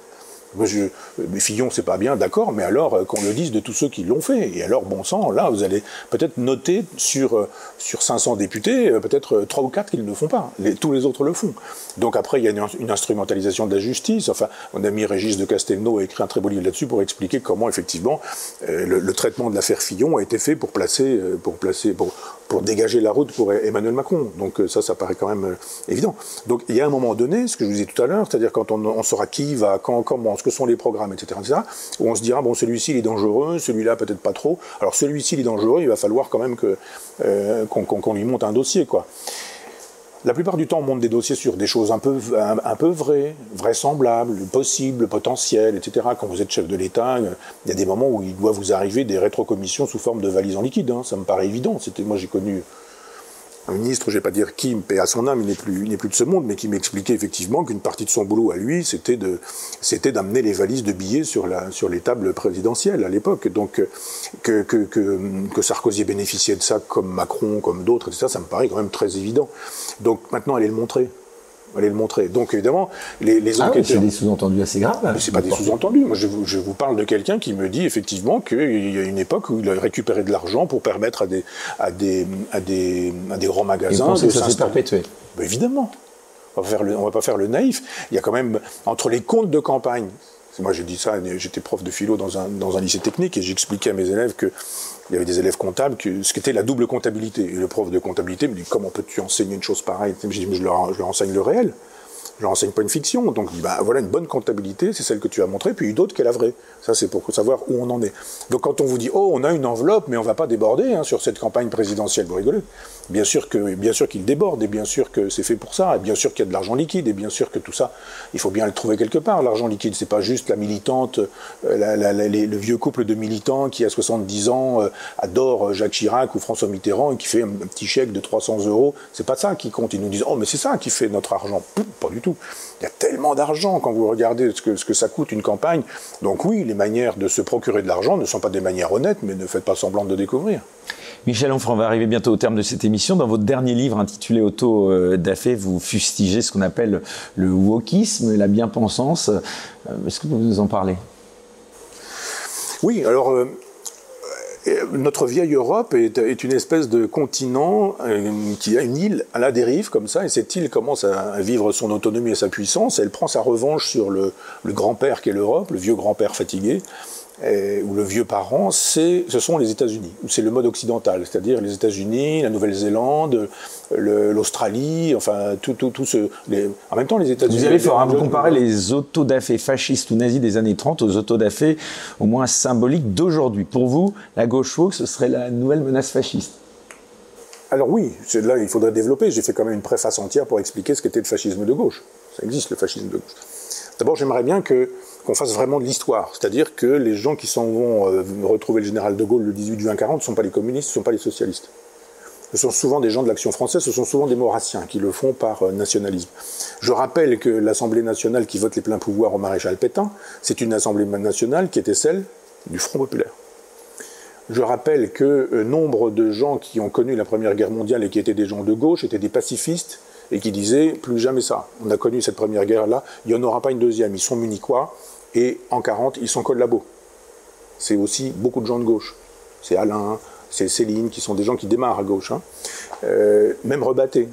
B: Moi, je, mais Fillon, c'est pas bien, d'accord, mais alors euh, qu'on le dise de tous ceux qui l'ont fait. Et alors, bon sang, là, vous allez peut-être noter sur, euh, sur 500 députés, euh, peut-être 3 ou 4 qui ne le font pas. Tous les autres le font. Donc après, il y a une, instrumentalisation de la justice. Enfin, mon ami Régis de Castelnau a écrit un très beau livre là-dessus pour expliquer comment, effectivement, le, traitement de l'affaire Fillon a été fait pour placer, pour placer, pour dégager la route pour Emmanuel Macron. Donc ça, ça paraît quand même évident. Donc il y a un moment donné, ce que je vous disais tout à l'heure, c'est-à-dire quand on, on saura qui va, quand, comment, que sont les programmes, etc., etc., où on se dira, bon, celui-ci, il est dangereux, celui-là, peut-être pas trop. Alors, celui-ci, il est dangereux, il va falloir quand même que, euh, qu'on, lui monte un dossier, quoi. La plupart du temps, on monte des dossiers sur des choses un peu, un, peu vraies, vraisemblables, possibles, potentielles, etc. Quand vous êtes chef de l'État, il y a des moments où il doit vous arriver des rétrocommissions sous forme de valises en liquide. Hein. Ça me paraît évident. Moi, j'ai connu un ministre, je ne vais pas dire qui, paie à son âme, il n'est plus, de ce monde, mais qui m'expliquait effectivement qu'une partie de son boulot à lui, c'était d'amener les valises de billets sur les tables présidentielles à l'époque. Donc, que, que Sarkozy bénéficiait de ça comme Macron, comme d'autres, etc., ça me paraît quand même très évident. Donc, maintenant, allez le montrer aller le montrer. Donc évidemment, les, les
A: ah enquêteurs. c'est des sous-entendus assez graves.
B: c'est pas des sous-entendus. Moi, je vous, je vous, parle de quelqu'un qui me dit effectivement qu'il y a une époque où il a récupéré de l'argent pour permettre à des, à des, à des, à des grands magasins
A: de ça s'est perpétué.
B: Ben, évidemment. On ne va pas faire le naïf. Il y a quand même, entre les comptes de campagne, moi j'ai dit ça, j'étais prof de philo dans un, dans un lycée technique et j'expliquais à mes élèves qu'il y avait des élèves comptables, que, ce qu'était la double comptabilité. Et le prof de comptabilité me dit comment peux-tu enseigner une chose pareille? Je leur, leur enseigne le réel je n'enseigne pas une fiction. Donc, bah, voilà, une bonne comptabilité, c'est celle que tu as montrée, puis une autre qui est la vraie. Ça, c'est pour savoir où on en est. Donc, quand on vous dit, oh, on a une enveloppe, mais on va pas déborder hein, sur cette campagne présidentielle, vous rigolez. Bien sûr que, bien sûr qu'il déborde, et bien sûr que c'est fait pour ça, et bien sûr qu'il y a de l'argent liquide, et bien sûr que tout ça, il faut bien le trouver quelque part. L'argent liquide, c'est pas juste la militante, euh, le vieux couple de militants qui, à 70 ans, euh, adore Jacques Chirac ou François Mitterrand et qui fait un, petit chèque de 300 euros. C'est pas ça qui compte. Ils nous disent, oh, mais c'est ça qui fait notre argent. Pas du tout. Il y a tellement d'argent quand vous regardez ce que, ce que ça coûte une campagne. Donc oui, les manières de se procurer de l'argent ne sont pas des manières honnêtes, mais ne faites pas semblant de découvrir.
A: Michel Onfray, on va arriver bientôt au terme de cette émission. Dans votre dernier livre intitulé Auto euh, d'Afé, vous fustigez ce qu'on appelle le wokisme, la bien-pensance. Euh, est-ce que vous nous en parlez?
B: Oui, alors euh, notre vieille Europe est, une espèce de continent euh, qui a une île à la dérive comme ça, et cette île commence à, vivre son autonomie et sa puissance, elle prend sa revanche sur le grand-père qu'est l'Europe, le vieux grand-père fatigué, ou le vieux parent, ce sont les États-Unis, c'est le mode occidental, c'est-à-dire les États-Unis, la Nouvelle-Zélande, l'Australie, enfin tout, tout, tout ce. en même temps, les États-Unis.
A: Vous allez fort, hein, vous comparez les autodafés fascistes ou nazis des années 30 aux autodafés au moins symboliques d'aujourd'hui. Pour vous, la gauche woke, ce serait la nouvelle menace fasciste
B: alors oui, là il faudrait développer. J'ai fait quand même une préface entière pour expliquer ce qu'était le fascisme de gauche. Ça existe le fascisme de gauche. D'abord, j'aimerais bien que qu'on fasse vraiment de l'histoire. C'est-à-dire que les gens qui s'en vont euh, retrouver le général de Gaulle le 18 juin 40 ne sont pas les communistes, ne sont pas les socialistes. ce sont souvent des gens de l'action française, ce sont souvent des maurassiens qui le font par euh, nationalisme. Je rappelle que l'Assemblée nationale qui vote les pleins pouvoirs au maréchal Pétain, c'est une Assemblée nationale qui était celle du Front populaire. Je rappelle que euh, nombre de gens qui ont connu la Première Guerre mondiale et qui étaient des gens de gauche étaient des pacifistes et qui disaient plus jamais ça. On a connu cette Première Guerre-là, il n'y en aura pas une deuxième. Ils sont munichois et en 40, ils sont collabos. C'est aussi beaucoup de gens de gauche. C'est Alain, c'est Céline, qui sont des gens qui démarrent à gauche. Hein. Euh, même Rebatté,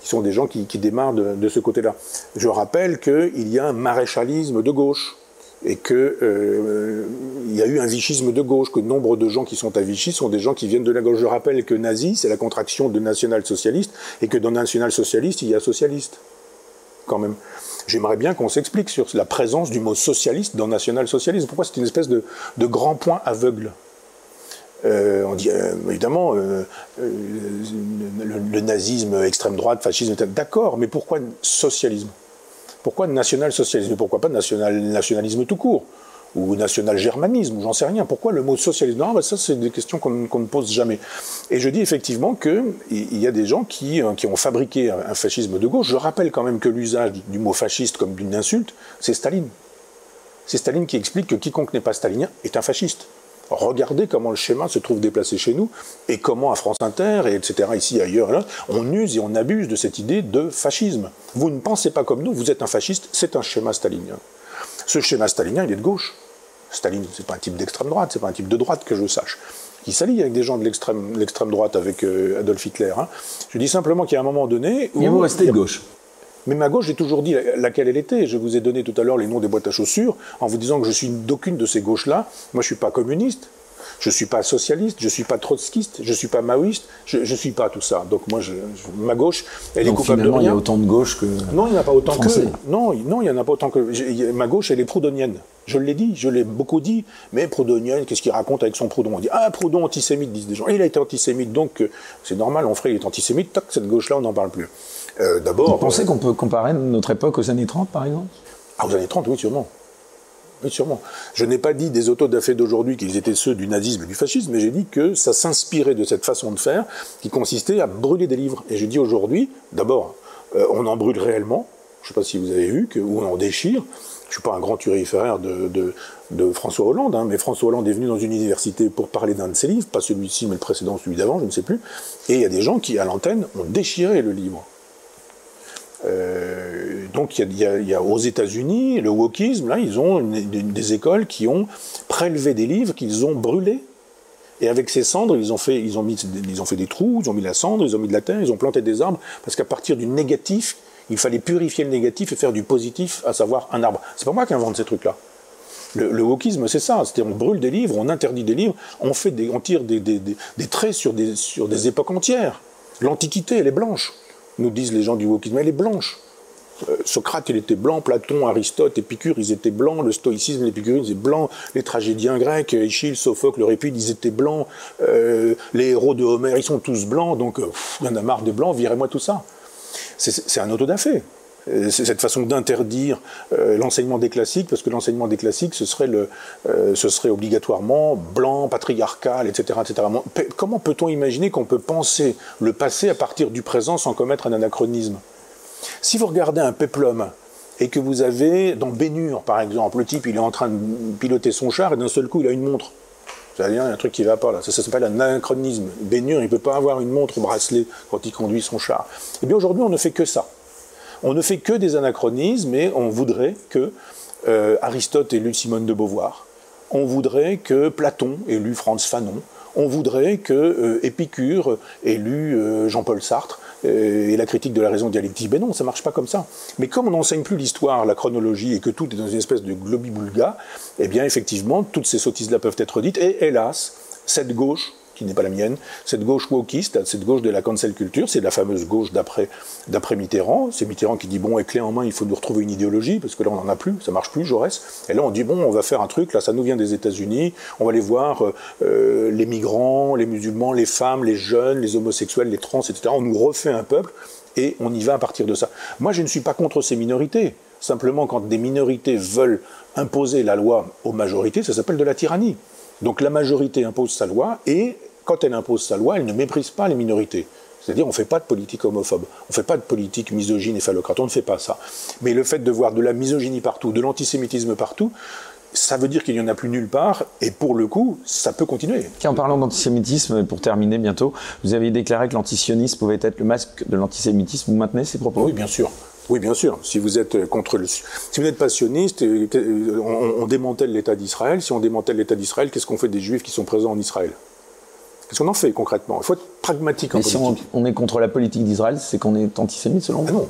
B: qui sont des gens qui, démarrent de, ce côté-là. Je rappelle qu'il y a un maréchalisme de gauche et qu'il euh, y a eu un vichisme de gauche, que nombre de gens qui sont à Vichy sont des gens qui viennent de la gauche. Je rappelle que nazi, c'est la contraction de national-socialiste, et que dans national-socialiste, il y a socialiste, quand même. J'aimerais bien qu'on s'explique sur la présence du mot socialiste dans national-socialisme. Pourquoi c'est une espèce de, grand point aveugle euh, on dit euh, évidemment le, le, nazisme, extrême droite, fascisme, d'accord, mais pourquoi socialisme? Pourquoi national-socialisme Pourquoi pas national, nationalisme tout court? Ou national-germanisme, ou j'en sais rien. Pourquoi le mot socialisme Non, bah, ça, c'est des questions qu'on ne pose jamais. Et je dis effectivement qu'il y a des gens qui, euh, ont fabriqué un, fascisme de gauche. Je rappelle quand même que l'usage du mot fasciste comme d'une insulte, c'est Staline. C'est Staline qui explique que quiconque n'est pas stalinien est un fasciste. Regardez comment le schéma se trouve déplacé chez nous et comment à France Inter, et etc., ici, ailleurs, là, on use et on abuse de cette idée de fascisme. Vous ne pensez pas comme nous, vous êtes un fasciste, c'est un schéma stalinien. Ce schéma stalinien, il est de gauche. Staline, c'est pas un type d'extrême droite, c'est pas un type de droite que je sache. Il s'allie avec des gens de l'extrême droite, avec euh, Adolf Hitler. Hein. Je dis simplement qu'il y a un moment donné.
C: Où, vous restez de gauche.
B: Mais ma gauche, j'ai toujours dit laquelle elle était. Je vous ai donné tout à l'heure les noms des boîtes à chaussures en vous disant que je suis d'aucune de ces gauches-là. Moi, je suis pas communiste. Je suis pas socialiste, je suis pas trotskiste, je suis pas maoïste, je, je suis pas tout ça. Donc moi, je, ma gauche, elle est coupable de rien.
C: il y a autant de gauche que
B: non, il n'y en a pas autant que non, non, il y en a pas autant que ma gauche, elle est proudhonienne. Je l'ai dit, je l'ai beaucoup dit, mais proudhonienne, qu'est-ce qu'il raconte avec son Proudhon? On dit ah Proudhon antisémite, disent des gens. Et il a été antisémite, donc euh, c'est normal. Onfray il est antisémite. Tac, cette gauche-là, on n'en parle plus.
C: Euh, D'abord. Vous pensez qu'on peut comparer notre époque aux années 30, par exemple?
B: Ah, aux années 30, oui, sûrement. Oui, sûrement. Je n'ai pas dit des autodafés d'aujourd'hui qu'ils étaient ceux du nazisme et du fascisme, mais j'ai dit que ça s'inspirait de cette façon de faire qui consistait à brûler des livres. Et j'ai dit aujourd'hui, d'abord, euh, on en brûle réellement. Je ne sais pas si vous avez vu, que, ou on en déchire. Je ne suis pas un grand turiféraire de, de, de François Hollande, hein, mais François Hollande est venu dans une université pour parler d'un de ses livres, pas celui-ci, mais le précédent, celui d'avant, je ne sais plus. Et il y a des gens qui, à l'antenne, ont déchiré le livre. Euh, donc il y, a, aux États-Unis le wokisme, là ils ont des écoles qui ont prélevé des livres qu'ils ont brûlés. Et avec ces cendres, ils ont, fait, ils, ont mis, ils ont fait des trous, ils ont mis la cendre, ils ont mis de la terre, ils ont planté des arbres, parce qu'à partir du négatif, il fallait purifier le négatif et faire du positif, à savoir un arbre. C'est pas moi qui invente ces trucs-là. Le, wokisme, c'est ça. C'est-à-dire, on brûle des livres, on interdit des livres, on, fait on tire des, des, des traits sur des, sur des époques entières. L'Antiquité, elle est blanche nous disent les gens du wokisme, elle est blanche. Euh, Socrate, il était blanc, Platon, Aristote, Épicure, ils étaient blancs, le stoïcisme, l'épicure, ils étaient blancs, les tragédiens grecs, Échille, Sophocle, Euripide, ils étaient blancs, euh, les héros de Homère, ils sont tous blancs, donc euh, il y en a marre des blancs, virez-moi tout ça. C'est un autodafé. Euh, cette façon d'interdire l'enseignement des classiques, parce que l'enseignement des classiques, ce serait, ce serait obligatoirement blanc, patriarcal, etc. etc. Comment peut-on imaginer qu'on peut penser le passé à partir du présent sans commettre un anachronisme? Si vous regardez un péplum, et que vous avez, dans Bénure par exemple, le type il est en train de piloter son char et d'un seul coup il a une montre. Ça il y a un truc qui va pas là. Ça, ça s'appelle un anachronisme. Bénure, il ne peut pas avoir une montre bracelet quand il conduit son char. Eh bien aujourd'hui, on ne fait que ça. On ne fait que des anachronismes et on voudrait que euh, Aristote ait lu Simone de Beauvoir. On voudrait que Platon ait lu Franz Fanon. On voudrait que euh, Épicure ait lu euh, Jean-Paul Sartre et la critique de la raison dialectique. Mais non, ça marche pas comme ça. Mais comme on n'enseigne plus l'histoire, la chronologie et que tout est dans une espèce de globi-boulga, eh bien effectivement, toutes ces sottises-là peuvent être dites. Et hélas, cette gauche qui n'est pas la mienne, cette gauche wokiste, cette gauche de la cancel culture, c'est la fameuse gauche d'après, d'après Mitterrand. C'est Mitterrand qui dit bon, clé en main, il faut nous retrouver une idéologie, parce que là, on n'en a plus, ça marche plus, Jaurès. Et là, on dit bon, on va faire un truc, là, ça nous vient des États-Unis, on va aller voir euh, les migrants, les musulmans, les femmes, les jeunes, les homosexuels, les trans, etc. On nous refait un peuple, et on y va à partir de ça. Moi, je ne suis pas contre ces minorités. Simplement, quand des minorités veulent imposer la loi aux majorités, ça s'appelle de la tyrannie. Donc la majorité impose sa loi et quand elle impose sa loi, elle ne méprise pas les minorités. C'est-à-dire, on ne fait pas de politique homophobe, on ne fait pas de politique misogyne et phallocrate, on ne fait pas ça. Mais le fait de voir de la misogynie partout, de l'antisémitisme partout, ça veut dire qu'il n'y en a plus nulle part, et pour le coup, ça peut continuer.
C: en parlant d'antisémitisme, pour terminer bientôt, vous avez déclaré que l'antisionisme pouvait être le masque de l'antisémitisme. Vous maintenez ces propos?
B: Oui, bien sûr. Oui, bien sûr. Si vous êtes contre le, si vous n'êtes pas sioniste, euh, on, on démantèle l'État d'Israël. Si on démantèle l'État d'Israël, qu'est-ce qu'on fait des Juifs qui sont présents en Israël? Qu'est-ce qu'on en fait concrètement? Il faut être pragmatique en
C: Mais si on, est contre la politique d'Israël, c'est qu'on est antisémite selon vous?
B: Ah non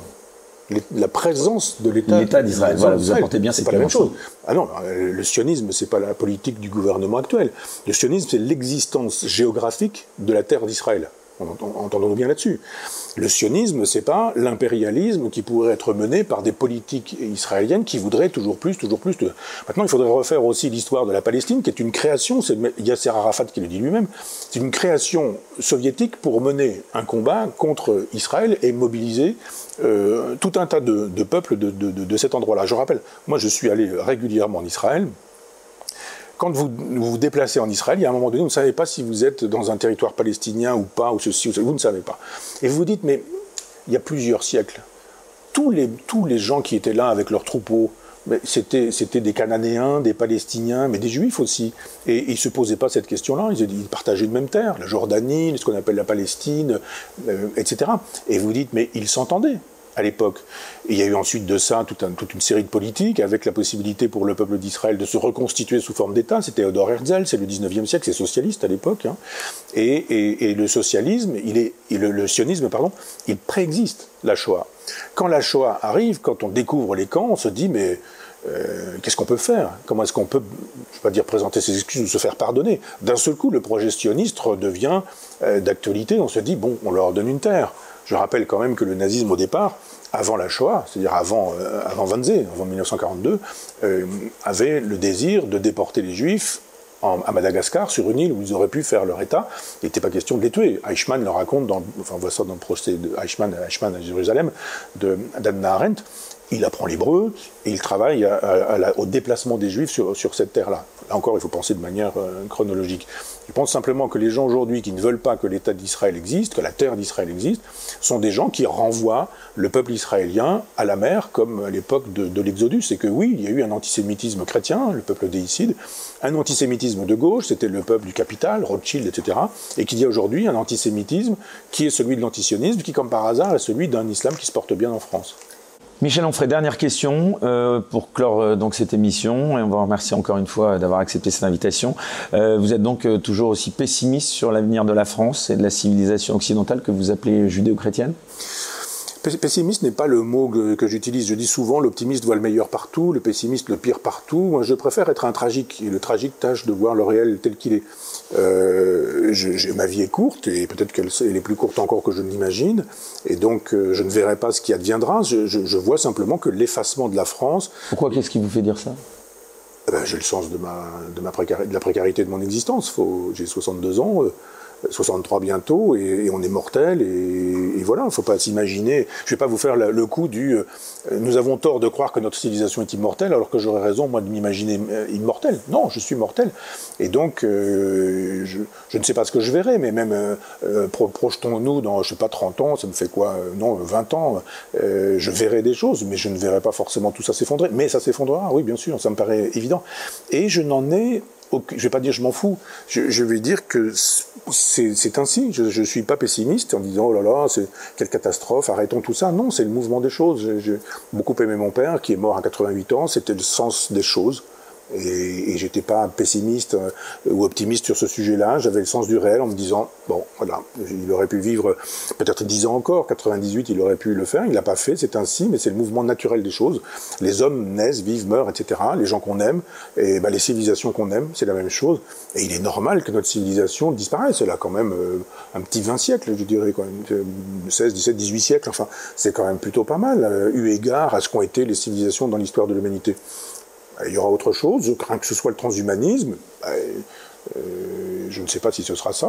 B: la présence de l'État
C: d'Israël. Voilà, vous apportez bien,
B: c'est pas la même chose. Ah non, le sionisme, c'est pas la politique du gouvernement actuel. Le sionisme, c'est l'existence géographique de la terre d'Israël. Entendons-nous bien là-dessus. Le sionisme, c'est pas l'impérialisme qui pourrait être mené par des politiques israéliennes qui voudraient toujours plus, toujours plus. De... Maintenant, il faudrait refaire aussi l'histoire de la Palestine, qui est une création, c'est Yasser Arafat qui le dit lui-même, c'est une création soviétique pour mener un combat contre Israël et mobiliser euh, tout un tas de, peuples de, de cet endroit-là. Je rappelle, moi je suis allé régulièrement en Israël, quand vous vous déplacez en Israël, il y a un moment donné, vous ne savez pas si vous êtes dans un territoire palestinien ou pas, ou ceci, ou cela, vous ne savez pas. Et vous vous dites, mais il y a plusieurs siècles, tous les, tous les gens qui étaient là avec leurs troupeaux, c'était, des Cananéens, des Palestiniens, mais des Juifs aussi. Et, ils ne se posaient pas cette question-là. Ils, ils, partageaient une même terre, la Jordanie, ce qu'on appelle la Palestine, euh, etc. Et vous dites, mais ils s'entendaient à l'époque. il y a eu ensuite de ça toute, une série de politiques avec la possibilité pour le peuple d'Israël de se reconstituer sous forme d'État. C'était Theodor Herzl, c'est le 19e siècle, c'est socialiste à l'époque. Hein. Et, le socialisme, le, sionisme, pardon, il préexiste la Shoah. Quand la Shoah arrive, quand on découvre les camps, on se dit mais euh, qu'est-ce qu'on peut faire? Comment est-ce qu'on peut, je ne pas dire présenter ses excuses ou se faire pardonner? D'un seul coup, le projet sioniste devient euh, d'actualité. On se dit bon, on leur donne une terre. Je rappelle quand même que le nazisme, au départ, avant la Shoah, c'est-à-dire avant, euh, avant avant 1942, euh, avait le désir de déporter les Juifs à Madagascar, sur une île où ils auraient pu faire leur État. Il n'était pas question de les tuer. Eichmann le raconte, dans, enfin on voit ça dans le procès de Eichmann, à Jérusalem, d'Anna Arendt. Il apprend l'hébreu et il travaille au déplacement des Juifs sur, sur cette terre-là. Là encore, il faut penser de manière euh, chronologique. Je pense simplement que les gens aujourd'hui qui ne veulent pas que l'État d'Israël existe, que la terre d'Israël existe, sont des gens qui renvoient le peuple israélien à la mer, comme à l'époque de, l'Exodus. Et que oui, il y a eu un antisémitisme chrétien, le peuple déicide, un antisémitisme de gauche, c'était le peuple du capital, Rothschild, etc. Et qu'il y a aujourd'hui un antisémitisme qui est celui de l'antisionisme, qui, comme par hasard, est celui d'un islam qui se porte bien en France.
C: Michel Onfray, dernière question euh, pour clore euh, donc cette émission et on va remercier encore une fois d'avoir accepté cette invitation. Euh, vous êtes donc toujours aussi pessimiste sur l'avenir de la France et de la civilisation occidentale que vous appelez judéo-chrétienne?
B: Pessimiste n'est pas le mot que, j'utilise. Je dis souvent l'optimiste voit le meilleur partout, le pessimiste le pire partout. Moi, je préfère être un tragique et le tragique tâche de voir le réel tel qu'il est. Euh, ma vie est courte et peut-être qu'elle est plus courte encore que je ne l'imagine. Et donc, euh, je ne verrai pas ce qui adviendra. Je, je vois simplement que l'effacement de la France.
C: Pourquoi Qu'est-ce qui vous fait dire ça?
B: Eh ben, J'ai le sens de, ma, de, ma de la précarité de mon existence. J'ai 62 ans. Euh, 63 bientôt, et, on est mortel, et, voilà, il ne faut pas s'imaginer, je ne vais pas vous faire le, coup du euh, nous avons tort de croire que notre civilisation est immortelle, alors que j'aurais raison, moi, de m'imaginer euh, immortel. Non, je suis mortel. Et donc, euh, je, ne sais pas ce que je verrai, mais même projetons-nous dans, je ne sais pas, 30 ans, ça me fait quoi Non, 20 ans, je verrai des choses, mais je ne verrai pas forcément tout ça s'effondrer. Mais ça s'effondrera, oui, bien sûr, ça me paraît évident. Et je n'en ai je vais pas dire je m'en fous, je, vais dire que c'est ainsi. Je ne suis pas pessimiste en disant oh là là, c'est quelle catastrophe, arrêtons tout ça. Non, c'est le mouvement des choses. J'ai beaucoup aimé mon père qui est mort à 88 ans, c'était le sens des choses. Et, et j'étais pas pessimiste euh, ou optimiste sur ce sujet-là. J'avais le sens du réel en me disant bon, voilà, il aurait pu vivre peut-être 10 ans encore, 98, il aurait pu le faire. Il l'a pas fait. C'est ainsi, mais c'est le mouvement naturel des choses. Les hommes naissent, vivent, meurent, etc. Les gens qu'on aime et ben, les civilisations qu'on aime, c'est la même chose. Et il est normal que notre civilisation disparaisse. Elle a quand même euh, un petit 20 siècles, je dirais, quand même, 16, 17, 18 siècles. Enfin, c'est quand même plutôt pas mal, euh, eu égard à ce qu'ont été les civilisations dans l'histoire de l'humanité. Il y aura autre chose, je crains que ce soit le transhumanisme. Bah, je ne sais pas si ce sera ça.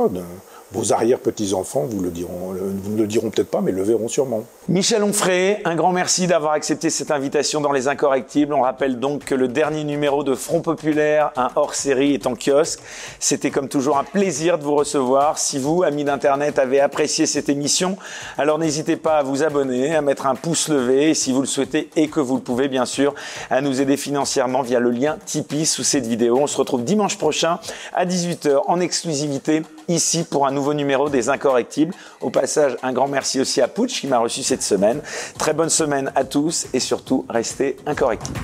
B: Vos arrière-petits-enfants vous le diront, vous ne le diront peut-être pas, mais le verront sûrement.
A: Michel Onfray, un grand merci d'avoir accepté cette invitation dans Les Incorrectibles. On rappelle donc que le dernier numéro de Front Populaire, un hors-série, est en kiosque. C'était comme toujours un plaisir de vous recevoir. Si vous, amis d'Internet, avez apprécié cette émission, alors n'hésitez pas à vous abonner, à mettre un pouce levé, si vous le souhaitez et que vous le pouvez, bien sûr, à nous aider financièrement via le lien Tipeee sous cette vidéo. On se retrouve dimanche prochain à 18h en exclusivité ici pour un nouveau numéro des Incorrectibles. Au passage, un grand merci aussi à Pooch qui m'a reçu cette semaine. Très bonne semaine à tous et surtout, restez incorrectibles.